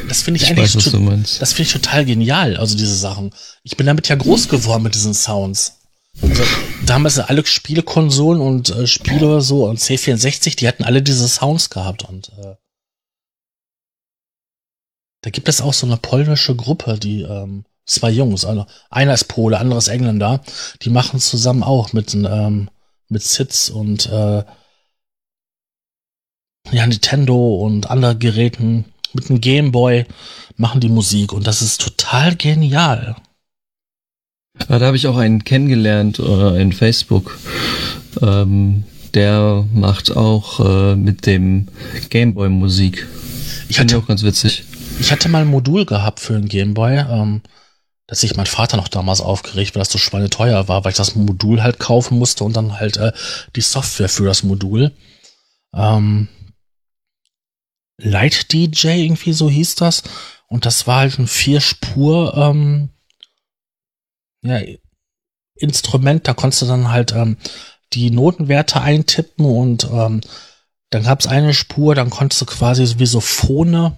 Das finde ich, ich, eigentlich weiß, das finde ich total genial, also diese Sachen. Ich bin damit ja groß geworden mit diesen Sounds. Also, damals alle Spielekonsolen und äh, Spiele so und C64, die hatten alle diese Sounds gehabt und äh, da gibt es auch so eine polnische Gruppe, die ähm, zwei Jungs, also einer ist Pole, andere ist Engländer, die machen zusammen auch mit ähm, mit Sitz und äh, ja Nintendo und anderen Geräten mit einem Gameboy machen die Musik und das ist total genial. Ja, da habe ich auch einen kennengelernt äh, in Facebook. Ähm, der macht auch äh, mit dem Gameboy Musik. Ich hatte auch ganz witzig. Ich hatte mal ein Modul gehabt für einen Gameboy, ähm, dass sich mein Vater noch damals aufgeregt, weil das so schweineteuer war, weil ich das Modul halt kaufen musste und dann halt äh, die Software für das Modul. Ähm, Light DJ irgendwie so hieß das und das war halt ein vier Spur ähm, ja, Instrument, da konntest du dann halt ähm, die Notenwerte eintippen und ähm, dann gab es eine Spur, dann konntest du quasi wie so Phone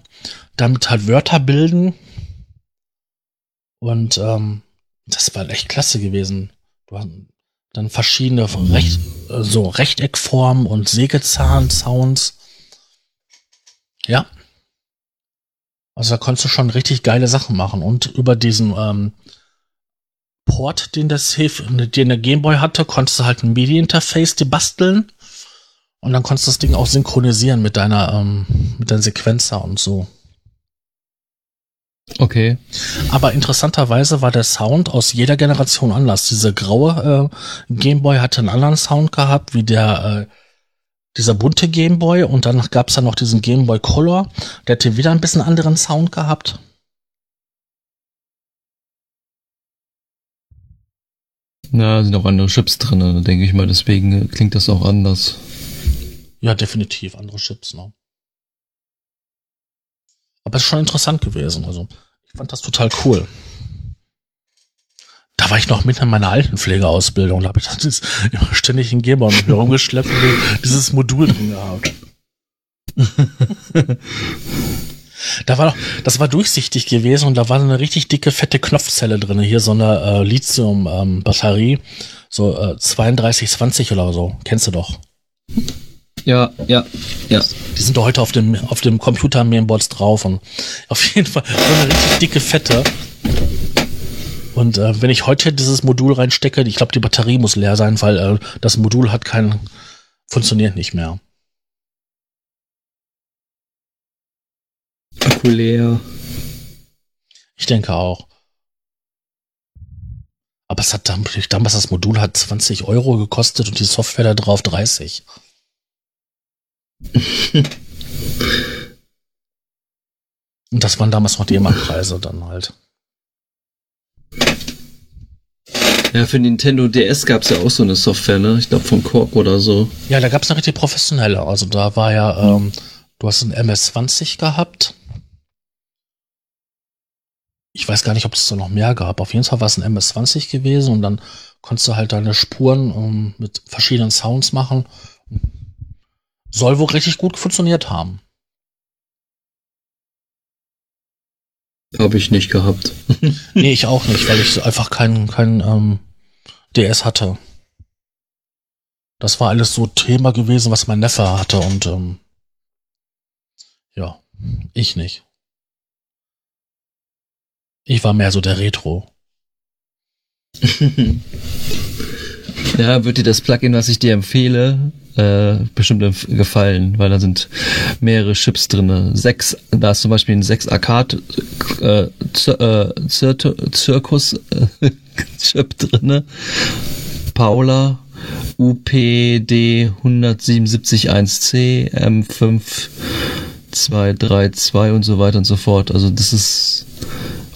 damit halt Wörter bilden. Und ähm, das war echt klasse gewesen. Du hast dann verschiedene Recht, äh, so Rechteckformen und Sägezahn-Sounds. Ja. Also da konntest du schon richtig geile Sachen machen. Und über diesen ähm, Port, den das Hilf, den der Gameboy hatte, konntest du halt ein MIDI-Interface die basteln. Und dann konntest du das Ding auch synchronisieren mit deiner, ähm, mit deinem Sequenzer und so. Okay. Aber interessanterweise war der Sound aus jeder Generation anders. Diese graue äh, Gameboy hatte einen anderen Sound gehabt, wie der äh, dieser bunte Gameboy und dann gab es dann noch diesen Gameboy Color, der hatte wieder ein bisschen anderen Sound gehabt. Na, sind auch andere Chips drin, denke ich mal, deswegen klingt das auch anders. Ja, definitiv andere Chips, ne? Aber es ist schon interessant gewesen, also ich fand das total cool. Da war ich noch mitten in meiner Altenpflegeausbildung. Da habe ich das immer ständig in Gameboy mit mir rumgeschleppt und dieses Modul drin gehabt. da war doch, das war durchsichtig gewesen und da war eine richtig dicke, fette Knopfzelle drin. Hier so eine äh, Lithium-Batterie. Ähm, so äh, 3220 oder so. Kennst du doch. Ja, ja, ja. Die sind doch heute auf dem, auf dem Computer-Mainboards drauf und auf jeden Fall so eine richtig dicke, fette. Und äh, wenn ich heute dieses Modul reinstecke, ich glaube, die Batterie muss leer sein, weil äh, das Modul hat kein, funktioniert nicht mehr. Akku leer. Ich denke auch. Aber es hat damals das Modul hat 20 Euro gekostet und die Software da drauf 30. und das waren damals noch die EMA-Preise dann halt. Ja, für Nintendo DS gab es ja auch so eine Software, ne? Ich glaube von Korg oder so. Ja, da gab es eine richtig professionelle. Also da war ja, ähm, du hast ein MS-20 gehabt. Ich weiß gar nicht, ob es da noch mehr gab. Auf jeden Fall war es ein MS-20 gewesen und dann konntest du halt deine Spuren um, ähm, mit verschiedenen Sounds machen. Soll wohl richtig gut funktioniert haben. Habe ich nicht gehabt. nee, ich auch nicht, weil ich einfach keinen kein, ähm, DS hatte. Das war alles so Thema gewesen, was mein Neffe hatte und ähm, ja, ich nicht. Ich war mehr so der Retro. ja, wird dir das Plugin, was ich dir empfehle, äh, bestimmt gefallen, weil da sind mehrere Chips drin. Sechs, da ist zum Beispiel ein 6 Arcade äh, äh, Zirkus äh, Chip drin. Paula UPD 177.1C M5 232 und so weiter und so fort. Also das ist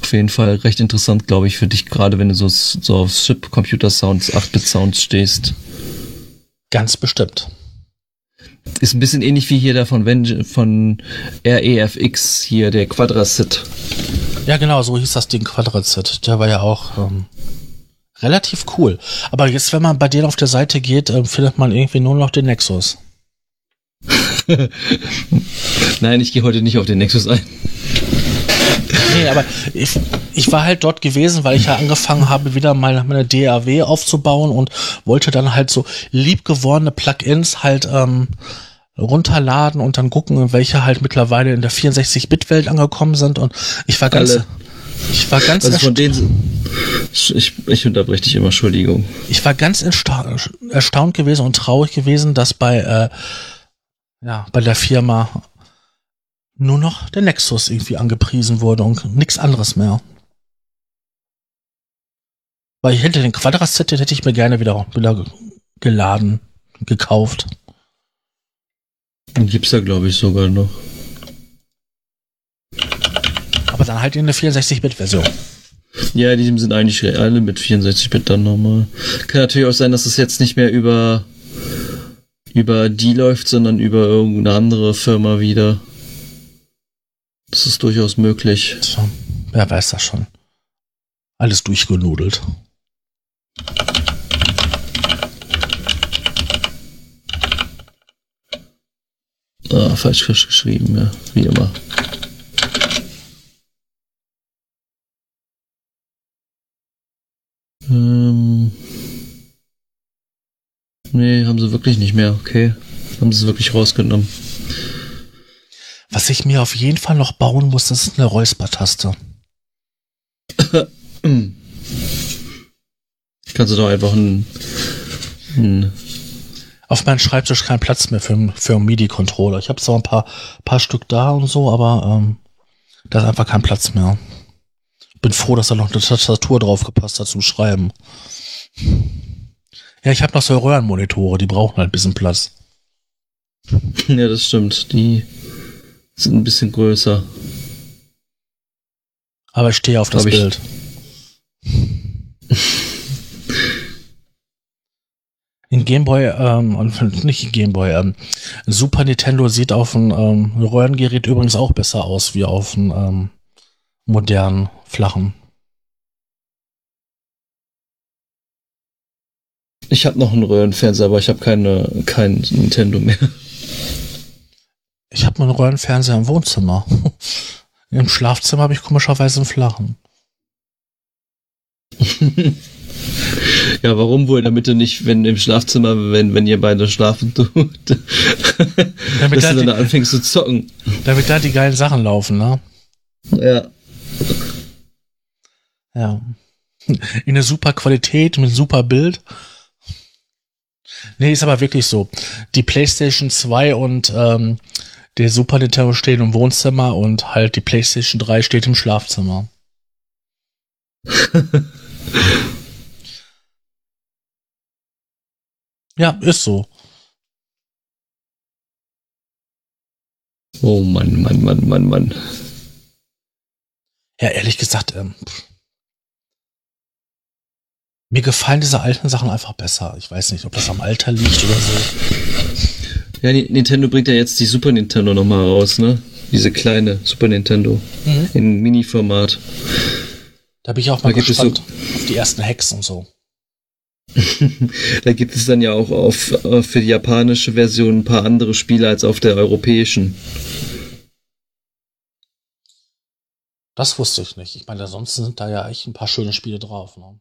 auf jeden Fall recht interessant, glaube ich, für dich, gerade wenn du so, so auf Chip-Computer-Sounds, 8-Bit-Sounds stehst. Ganz bestimmt. Ist ein bisschen ähnlich wie hier der von, Ven von REFX, hier der Quadracit. Ja, genau, so hieß das Ding Quadracit. Der war ja auch ähm, relativ cool. Aber jetzt, wenn man bei denen auf der Seite geht, äh, findet man irgendwie nur noch den Nexus. Nein, ich gehe heute nicht auf den Nexus ein. Nee, aber ich, ich war halt dort gewesen, weil ich ja angefangen habe, wieder mal meine DAW aufzubauen und wollte dann halt so liebgewordene Plugins halt ähm, runterladen und dann gucken, welche halt mittlerweile in der 64-Bit-Welt angekommen sind. Und ich war ganz. Alle. Ich war ganz also von denen, ich, ich unterbreche dich immer, Entschuldigung. Ich war ganz erstaunt gewesen und traurig gewesen, dass bei, äh, ja, bei der Firma nur noch der Nexus irgendwie angepriesen wurde und nichts anderes mehr. Weil ich hätte den Quadrat-Set, den hätte ich mir gerne wieder, wieder geladen, gekauft. Den gibt's ja, glaube ich, sogar noch. Aber dann halt in der 64-Bit-Version. Ja, die sind eigentlich alle mit 64-Bit dann nochmal. Kann natürlich auch sein, dass es jetzt nicht mehr über, über die läuft, sondern über irgendeine andere Firma wieder. Das ist durchaus möglich. So, wer weiß das schon. Alles durchgenudelt. Ah, falsch geschrieben, ja, wie immer. Ähm. Nee, haben sie wirklich nicht mehr, okay. Haben sie es wirklich rausgenommen. Was ich mir auf jeden Fall noch bauen muss, das ist eine Räuspertaste. Kannst du doch einfach ein, ein auf meinem Schreibtisch kein Platz mehr für, für einen MIDI-Controller. Ich habe zwar ein paar, paar Stück da und so, aber ähm, da ist einfach kein Platz mehr. Bin froh, dass da noch eine Tastatur drauf gepasst hat zum Schreiben. Ja, ich habe noch so Röhrenmonitore, die brauchen halt ein bisschen Platz. Ja, das stimmt. Die sind ein bisschen größer. Aber ich stehe auf das Hab Bild. In Gameboy, ähm, nicht in Gameboy, ähm, Super Nintendo sieht auf einem ähm, Röhrengerät übrigens auch besser aus wie auf einem ähm, modernen, flachen. Ich habe noch einen Röhrenfernseher, aber ich habe keine kein Nintendo mehr. Ich habe einen Röhrenfernseher im Wohnzimmer. Im Schlafzimmer habe ich komischerweise einen flachen. ja, warum wohl? Damit du nicht, wenn im Schlafzimmer, wenn, wenn ihr beide schlafen tut, damit dass da du dann die, anfängst zu zocken. Damit da die geilen Sachen laufen, ne? Ja. Ja. In einer super Qualität, mit super Bild. Nee, ist aber wirklich so. Die PlayStation 2 und ähm, der Super Nintendo stehen im Wohnzimmer und halt die PlayStation 3 steht im Schlafzimmer. ja, ist so. Oh Mann, Mann, Mann, Mann, Mann. Ja, ehrlich gesagt, ähm, mir gefallen diese alten Sachen einfach besser. Ich weiß nicht, ob das am Alter liegt oder so. Ja, Nintendo bringt ja jetzt die Super Nintendo nochmal raus, ne? Diese kleine Super Nintendo mhm. in Mini-Format. Da bin ich auch mal da gespannt so auf die ersten Hacks und so. da gibt es dann ja auch auf, äh, für die japanische Version ein paar andere Spiele als auf der europäischen. Das wusste ich nicht. Ich meine, ansonsten sind da ja echt ein paar schöne Spiele drauf. Ne?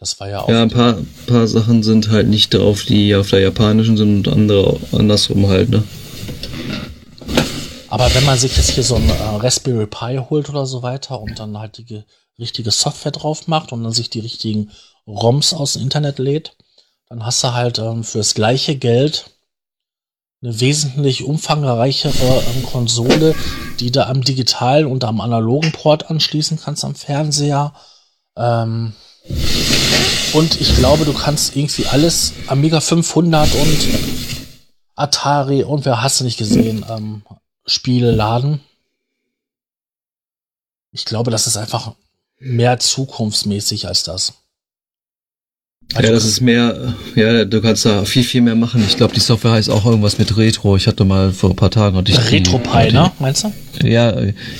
Das war ja auch. Ja, ein paar, paar Sachen sind halt nicht drauf, die auf der japanischen sind und andere andersrum halt, ne? Aber wenn man sich jetzt hier so ein äh, Raspberry Pi holt oder so weiter und dann halt die richtige Software drauf macht und dann sich die richtigen ROMs aus dem Internet lädt, dann hast du halt ähm, für das gleiche Geld eine wesentlich umfangreichere ähm, Konsole, die du am digitalen und am analogen Port anschließen kannst am Fernseher. Ähm, und ich glaube, du kannst irgendwie alles Amiga 500 und Atari und wer hast du nicht gesehen, ähm, Spiele laden. Ich glaube, das ist einfach mehr zukunftsmäßig als das. Also ja, das ist mehr, ja, du kannst da viel, viel mehr machen. Ich glaube, die Software heißt auch irgendwas mit Retro. Ich hatte mal vor ein paar Tagen. Retro-Pi, ne? Meinst du? Ja,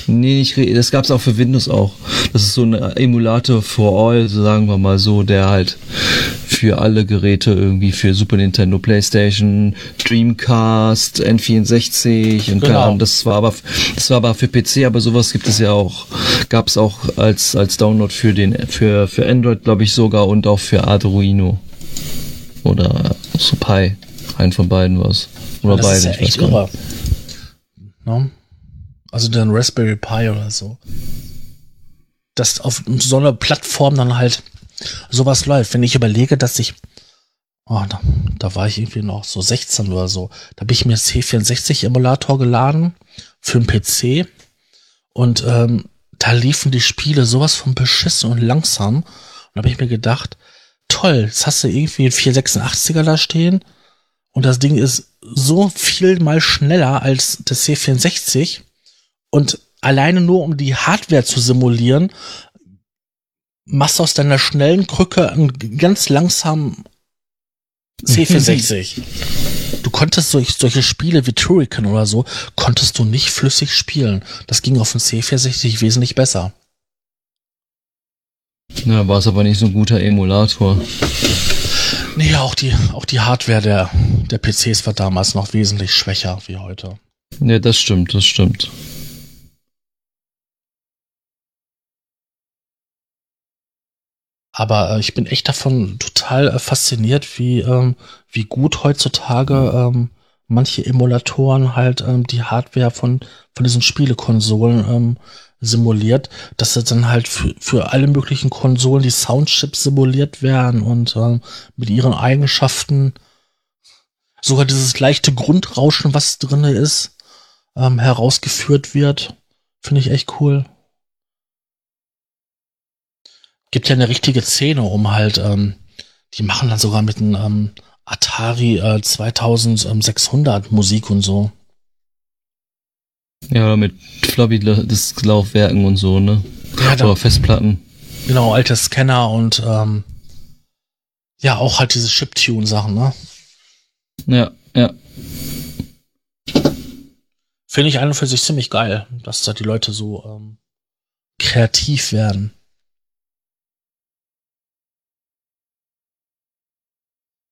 nee, nicht, das gab's auch für Windows auch. Das ist so ein Emulator for all, sagen wir mal so, der halt für alle Geräte irgendwie für Super Nintendo, PlayStation, Dreamcast, N64 und genau. das war aber das war aber für PC, aber sowas gibt es ja auch gab es auch als als Download für den für für Android, glaube ich sogar und auch für Arduino oder so Pi, ein von beiden was oder das beide. Ist ja irre. No? Also der Raspberry Pi oder so. Das auf so einer Plattform dann halt sowas läuft. Wenn ich überlege, dass ich, oh, da, da war ich irgendwie noch so 16 oder so, da habe ich mir C64-Emulator geladen für einen PC und ähm, da liefen die Spiele sowas von beschissen und langsam. Und da habe ich mir gedacht, toll, jetzt hast du irgendwie einen 486er da stehen und das Ding ist so viel mal schneller als das C64 und alleine nur um die Hardware zu simulieren, machst aus deiner schnellen Krücke einen ganz langsamen C64. du konntest solch, solche Spiele wie Turrican oder so, konntest du nicht flüssig spielen. Das ging auf dem C64 wesentlich besser. Na, war es aber nicht so ein guter Emulator. Nee, auch die, auch die Hardware der, der PCs war damals noch wesentlich schwächer wie heute. Nee, das stimmt, das stimmt. Aber äh, ich bin echt davon total äh, fasziniert, wie, ähm, wie gut heutzutage ähm, manche Emulatoren halt ähm, die Hardware von, von diesen Spielekonsolen ähm, simuliert, dass das dann halt für, für alle möglichen Konsolen die Soundchips simuliert werden und ähm, mit ihren Eigenschaften sogar dieses leichte Grundrauschen, was drinne ist, ähm, herausgeführt wird. Finde ich echt cool gibt ja eine richtige Szene, um halt, ähm, die machen dann sogar mit einem ähm, Atari äh, 2600 Musik und so. Ja, mit Floppy-Disk-Laufwerken und so, ne? Ja, Oder Festplatten. Genau, alte Scanner und ähm, ja, auch halt diese Chiptune-Sachen, ne? Ja, ja. Finde ich an und für sich ziemlich geil, dass da die Leute so ähm, kreativ werden.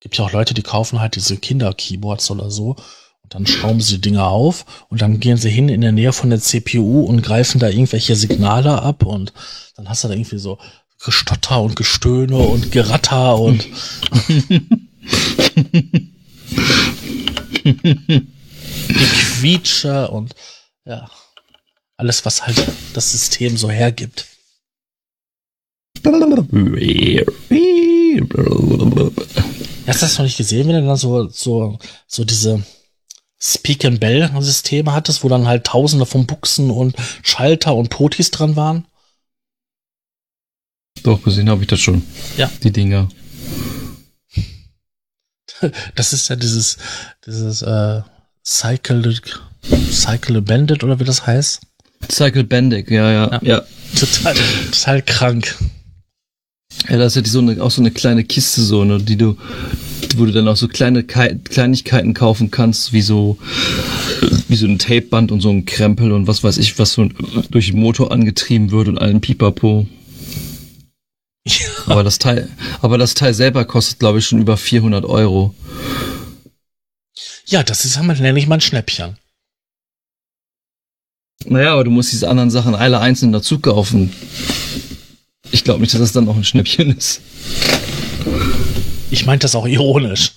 Gibt ja auch Leute, die kaufen halt diese Kinder-Keyboards oder so und dann schrauben sie die Dinger auf und dann gehen sie hin in der Nähe von der CPU und greifen da irgendwelche Signale ab und dann hast du da irgendwie so Gestotter und Gestöhne und Geratter und Quietsche und ja, alles, was halt das System so hergibt. Hast du das noch nicht gesehen, wenn du dann so, so, so diese Speak and Bell Systeme hattest, wo dann halt tausende von Buchsen und Schalter und Potis dran waren? Doch, gesehen habe ich das schon. Ja. Die Dinger. Das ist ja dieses, dieses, äh, Cycle, Cycle Bandit oder wie das heißt? Cycle Bandit, ja, ja, ja. ja. Total, total krank. Ja, da ist ja die, so eine, auch so eine kleine Kiste so, ne, die du, wo du dann auch so kleine Ke Kleinigkeiten kaufen kannst, wie so, wie so ein Tapeband und so ein Krempel und was weiß ich, was so durch den Motor angetrieben wird und allen Pipapo. Ja. Aber das Teil, aber das Teil selber kostet, glaube ich, schon über 400 Euro. Ja, das ist, wir nämlich mal ein Schnäppchen. Naja, aber du musst diese anderen Sachen alle einzeln dazu kaufen. Ich glaube nicht, dass das dann noch ein Schnäppchen ist. Ich meinte das auch ironisch.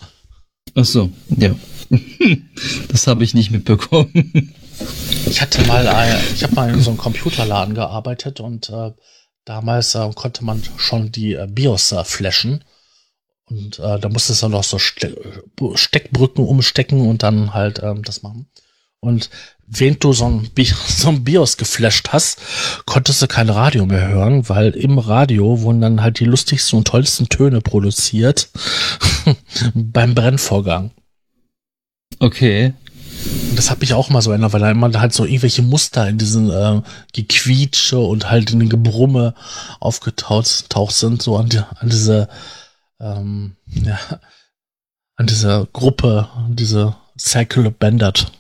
Ach so, ja. Das habe ich nicht mitbekommen. Ich hatte mal, äh, ich habe mal in so einem Computerladen gearbeitet und äh, damals äh, konnte man schon die äh, BIOS äh, flashen. Und äh, da musstest du noch so Ste Steckbrücken umstecken und dann halt ähm, das machen. Und während du so ein, so ein BIOS geflasht hast, konntest du kein Radio mehr hören, weil im Radio wurden dann halt die lustigsten und tollsten Töne produziert beim Brennvorgang. Okay. Und das hat mich auch mal so erinnert, weil da immer halt so irgendwelche Muster in diesen äh, Gequietsche und halt in den Gebrumme aufgetaucht sind, so an, die, an diese ähm, ja, an dieser Gruppe, diese Cycle Bandit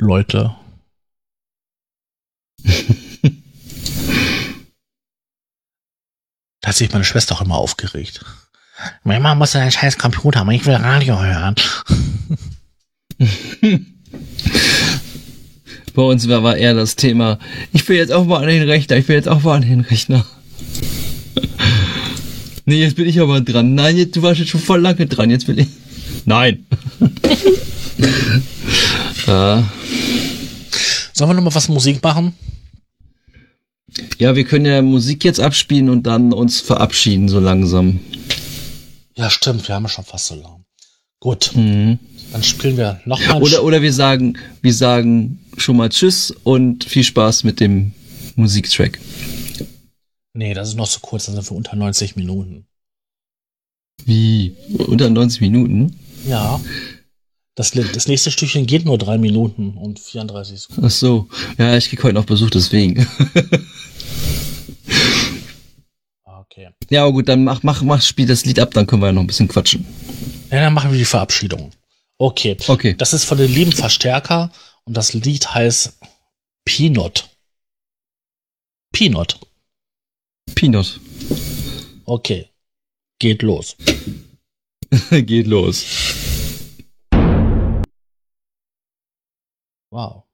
Leute. da hat sich meine Schwester auch immer aufgeregt. Mama muss einen scheiß Computer haben, ich will Radio hören. Bei uns war, war eher das Thema, ich will jetzt auch mal an den Rechner, ich will jetzt auch mal an den Rechner. nee, jetzt bin ich aber dran. Nein, jetzt, du warst jetzt schon voll lange dran, jetzt will ich. Nein. ja. Sollen wir nochmal was Musik machen? Ja, wir können ja Musik jetzt abspielen und dann uns verabschieden, so langsam. Ja, stimmt, wir haben ja schon fast so lang. Gut. Mhm. Dann spielen wir nochmal. Oder, oder wir sagen, wir sagen schon mal Tschüss und viel Spaß mit dem Musiktrack. Nee, das ist noch zu kurz, dann sind wir unter 90 Minuten. Wie? Unter 90 Minuten? Ja. Das, das nächste Stückchen geht nur drei Minuten und 34 Sekunden. Ach so. Ja, ich krieg heute noch Besuch, deswegen. okay. Ja, aber gut, dann mach, mach, mach, spiel das Lied ab, dann können wir ja noch ein bisschen quatschen. Ja, dann machen wir die Verabschiedung. Okay. Okay. Das ist von den lieben Verstärker und das Lied heißt Peanut. Peanut. Peanut. Okay. Geht los. Geht los. Wow.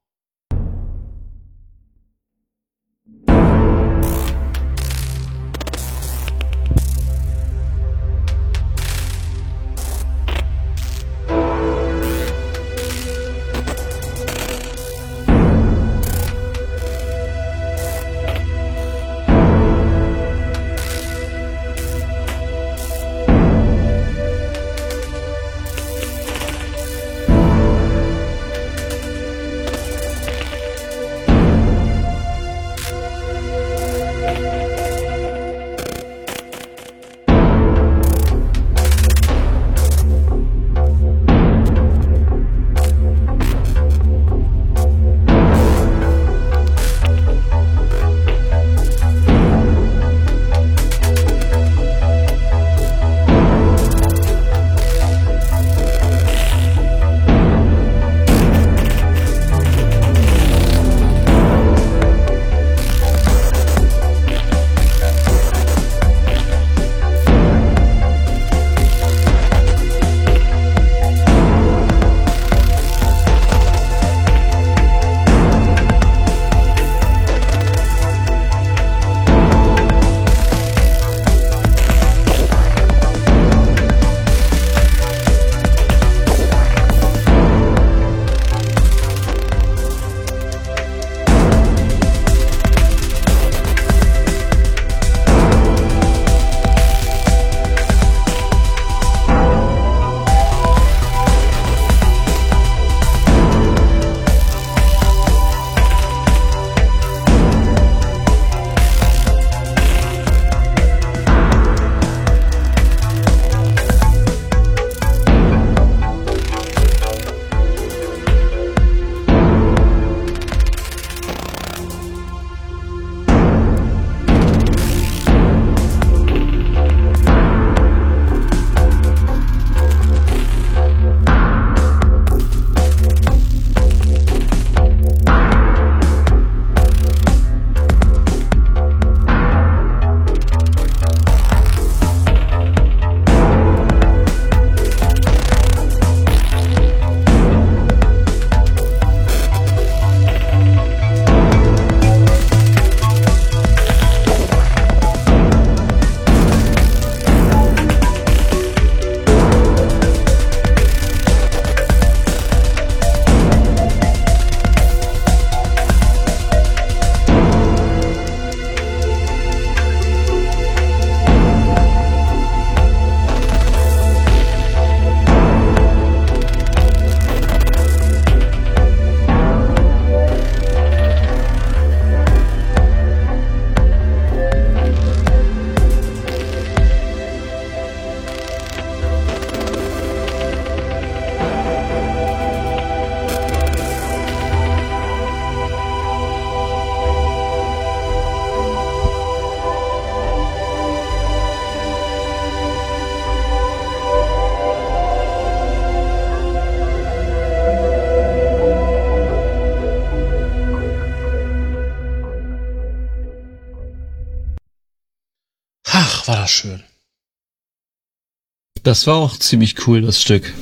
Das war auch ziemlich cool, das Stück.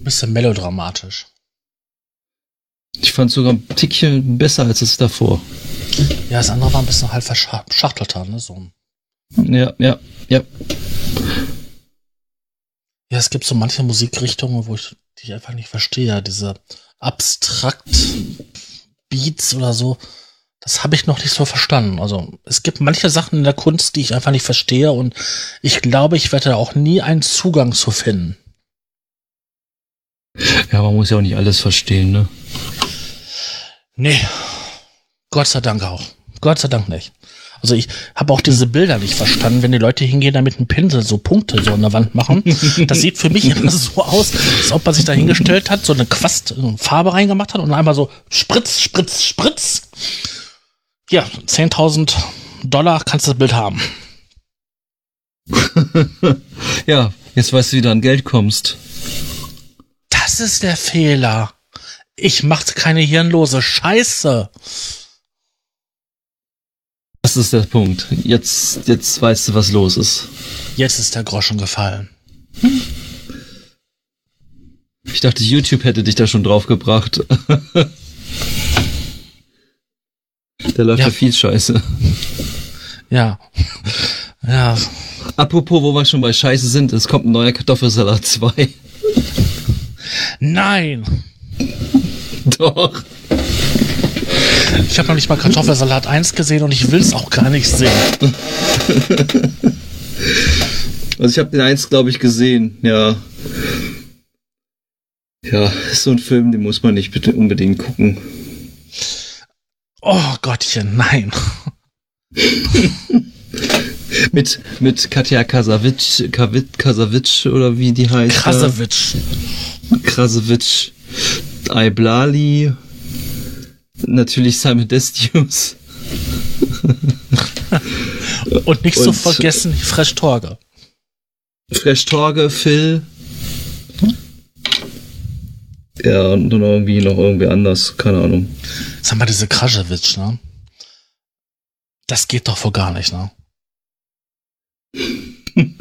Bisschen melodramatisch. Ich fand sogar ein Tickchen besser als es davor. Ja, das andere war ein bisschen halt verschachtelter, ne? So. Ja, ja, ja. Ja, es gibt so manche Musikrichtungen, wo ich die ich einfach nicht verstehe. Diese abstrakt Beats oder so. Das habe ich noch nicht so verstanden. Also es gibt manche Sachen in der Kunst, die ich einfach nicht verstehe und ich glaube, ich werde da auch nie einen Zugang zu finden. Ja, man muss ja auch nicht alles verstehen, ne? Nee. Gott sei Dank auch. Gott sei Dank nicht. Also ich habe auch diese Bilder nicht verstanden, wenn die Leute hingehen, da mit einem Pinsel so Punkte so an der Wand machen. Das sieht für mich immer so aus, als ob man sich da hingestellt hat, so eine Quast, eine Farbe reingemacht hat und einmal so Spritz, Spritz, Spritz. Ja, 10.000 Dollar kannst du das Bild haben. ja, jetzt weißt du, wie du an Geld kommst. Das ist der Fehler. Ich machte keine hirnlose Scheiße. Das ist der Punkt. Jetzt, jetzt weißt du, was los ist. Jetzt ist der Groschen gefallen. Ich dachte, YouTube hätte dich da schon drauf der läuft ja, ja viel Scheiße. Ja. Ja. Apropos, wo wir schon bei Scheiße sind, es kommt ein neuer Kartoffelsalat 2. Nein! Doch. Ich habe noch nicht mal Kartoffelsalat 1 gesehen und ich will es auch gar nicht sehen. Also ich habe den 1, glaube ich, gesehen, ja. Ja, ist so ein Film, den muss man nicht bitte unbedingt gucken. Oh Gottchen, nein. mit, mit Katja Kasavitsch, Kasavitsch oder wie die heißt. Krasavitsch. Krasavitsch. Aiblali. Natürlich Simon Destius. und nicht zu vergessen Fresh Torge. Fresh Torge, Phil. Ja, und dann irgendwie noch irgendwie anders, keine Ahnung. Sag mal, diese Kraschewitsch, ne? Das geht doch wohl gar nicht, ne?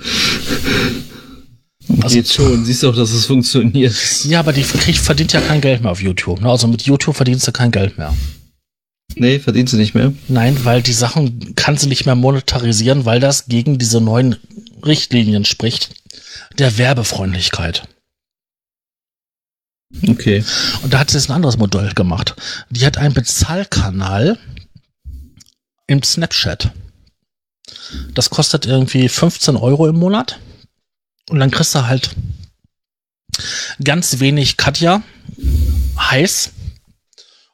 Also, Geht schon, siehst du auch, dass es funktioniert. Ja, aber die kriegt, verdient ja kein Geld mehr auf YouTube. Ne? Also mit YouTube verdienst du kein Geld mehr. Nee, verdient sie nicht mehr. Nein, weil die Sachen kann sie nicht mehr monetarisieren, weil das gegen diese neuen Richtlinien spricht. Der Werbefreundlichkeit. Okay. Und da hat sie jetzt ein anderes Modell gemacht. Die hat einen Bezahlkanal im Snapchat. Das kostet irgendwie 15 Euro im Monat. Und dann kriegst du halt ganz wenig Katja, heiß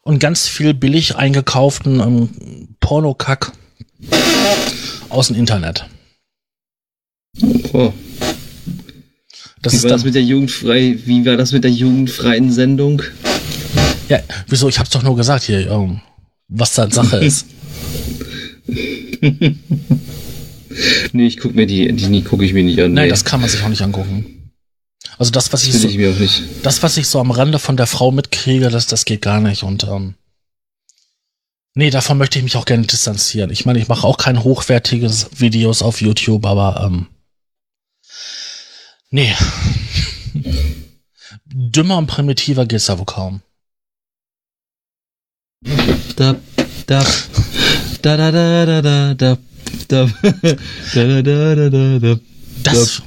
und ganz viel billig eingekauften ähm, Pornokack aus dem Internet. Oh. Das wie war das mit der jugendfrei, wie war das mit der jugendfreien Sendung? Ja, wieso? Ich hab's doch nur gesagt hier, um, was da Sache ist. nee, ich guck mir die, die, die gucke ich mir nicht an. Nein, nee. das kann man sich auch nicht angucken. Also das, was ich, so, ich das, was ich so am Rande von der Frau mitkriege, das, das geht gar nicht. Und ähm, nee, davon möchte ich mich auch gerne distanzieren. Ich meine, ich mache auch kein hochwertiges Videos auf YouTube, aber ähm, nee. Dümmer und primitiver geht's ja wohl kaum. Da, da, da, da, da, da, da, da, das,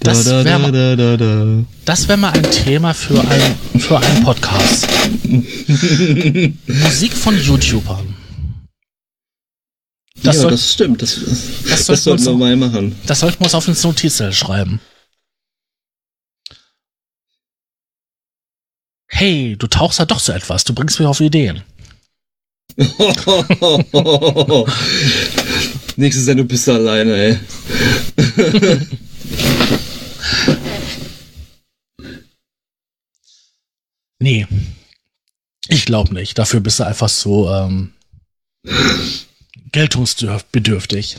das wäre mal, das wär mal ein Thema für, ein, für einen Podcast. Musik von YouTubern. Das ja, soll, das stimmt. Das, das, das sollten wir mal machen. Das sollten wir uns auf ins Notizzettel schreiben. Hey, du tauchst ja doch so etwas. Du bringst mich auf Ideen. Nächstes Jahr, du bist da alleine, ey. nee. Ich glaube nicht. Dafür bist du einfach so ähm, geltungsbedürftig.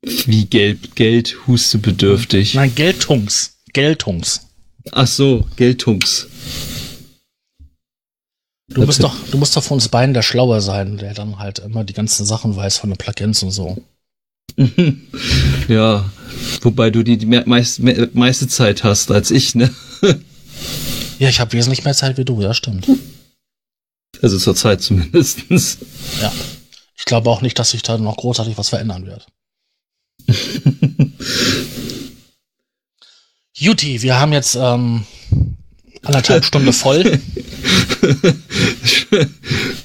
Wie Geld, Geld, Huste bedürftig. Nein, Geltungs. Geltungs. Ach so, Geltungs. Du musst doch, du musst doch von uns beiden der Schlauer sein, der dann halt immer die ganzen Sachen weiß von den Plugins und so. ja, wobei du die, die meist, meiste Zeit hast als ich, ne? ja, ich habe wesentlich mehr Zeit wie du, ja, stimmt. Also zur Zeit zumindestens. Ja. Ich glaube auch nicht, dass sich da noch großartig was verändern wird. Juti, wir haben jetzt ähm, anderthalb Stunde voll.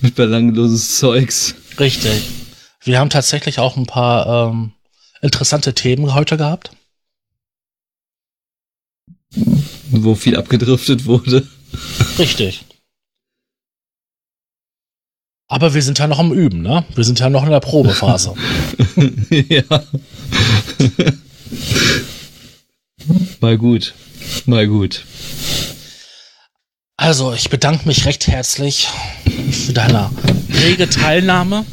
Mit belangloses Zeugs. Richtig. Wir haben tatsächlich auch ein paar ähm, interessante Themen heute gehabt. Wo viel abgedriftet wurde. Richtig. Aber wir sind ja noch am Üben, ne? Wir sind ja noch in der Probephase. ja. Mal gut. Mal gut. Also, ich bedanke mich recht herzlich für deine rege Teilnahme.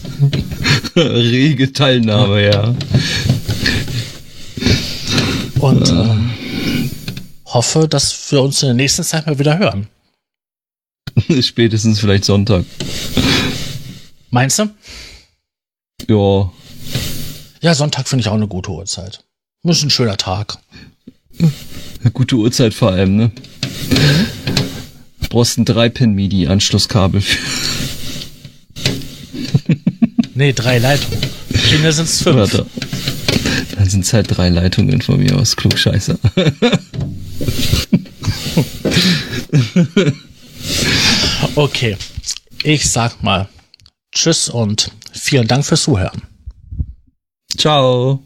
rege Teilnahme, ja. Und äh, hoffe, dass wir uns in der nächsten Zeit mal wieder hören. Spätestens vielleicht Sonntag. Meinst du? Ja. Ja, Sonntag finde ich auch eine gute Uhrzeit. Ist ein schöner Tag. Eine gute Uhrzeit vor allem, ne? Du brauchst ein 3-Pin-MIDI-Anschlusskabel. nee, drei Leitungen. Kinder sind es fünf. Warte. Dann sind es halt drei Leitungen von mir aus. Klugscheißer. okay. Ich sag mal, Tschüss und vielen Dank fürs Zuhören. Ciao.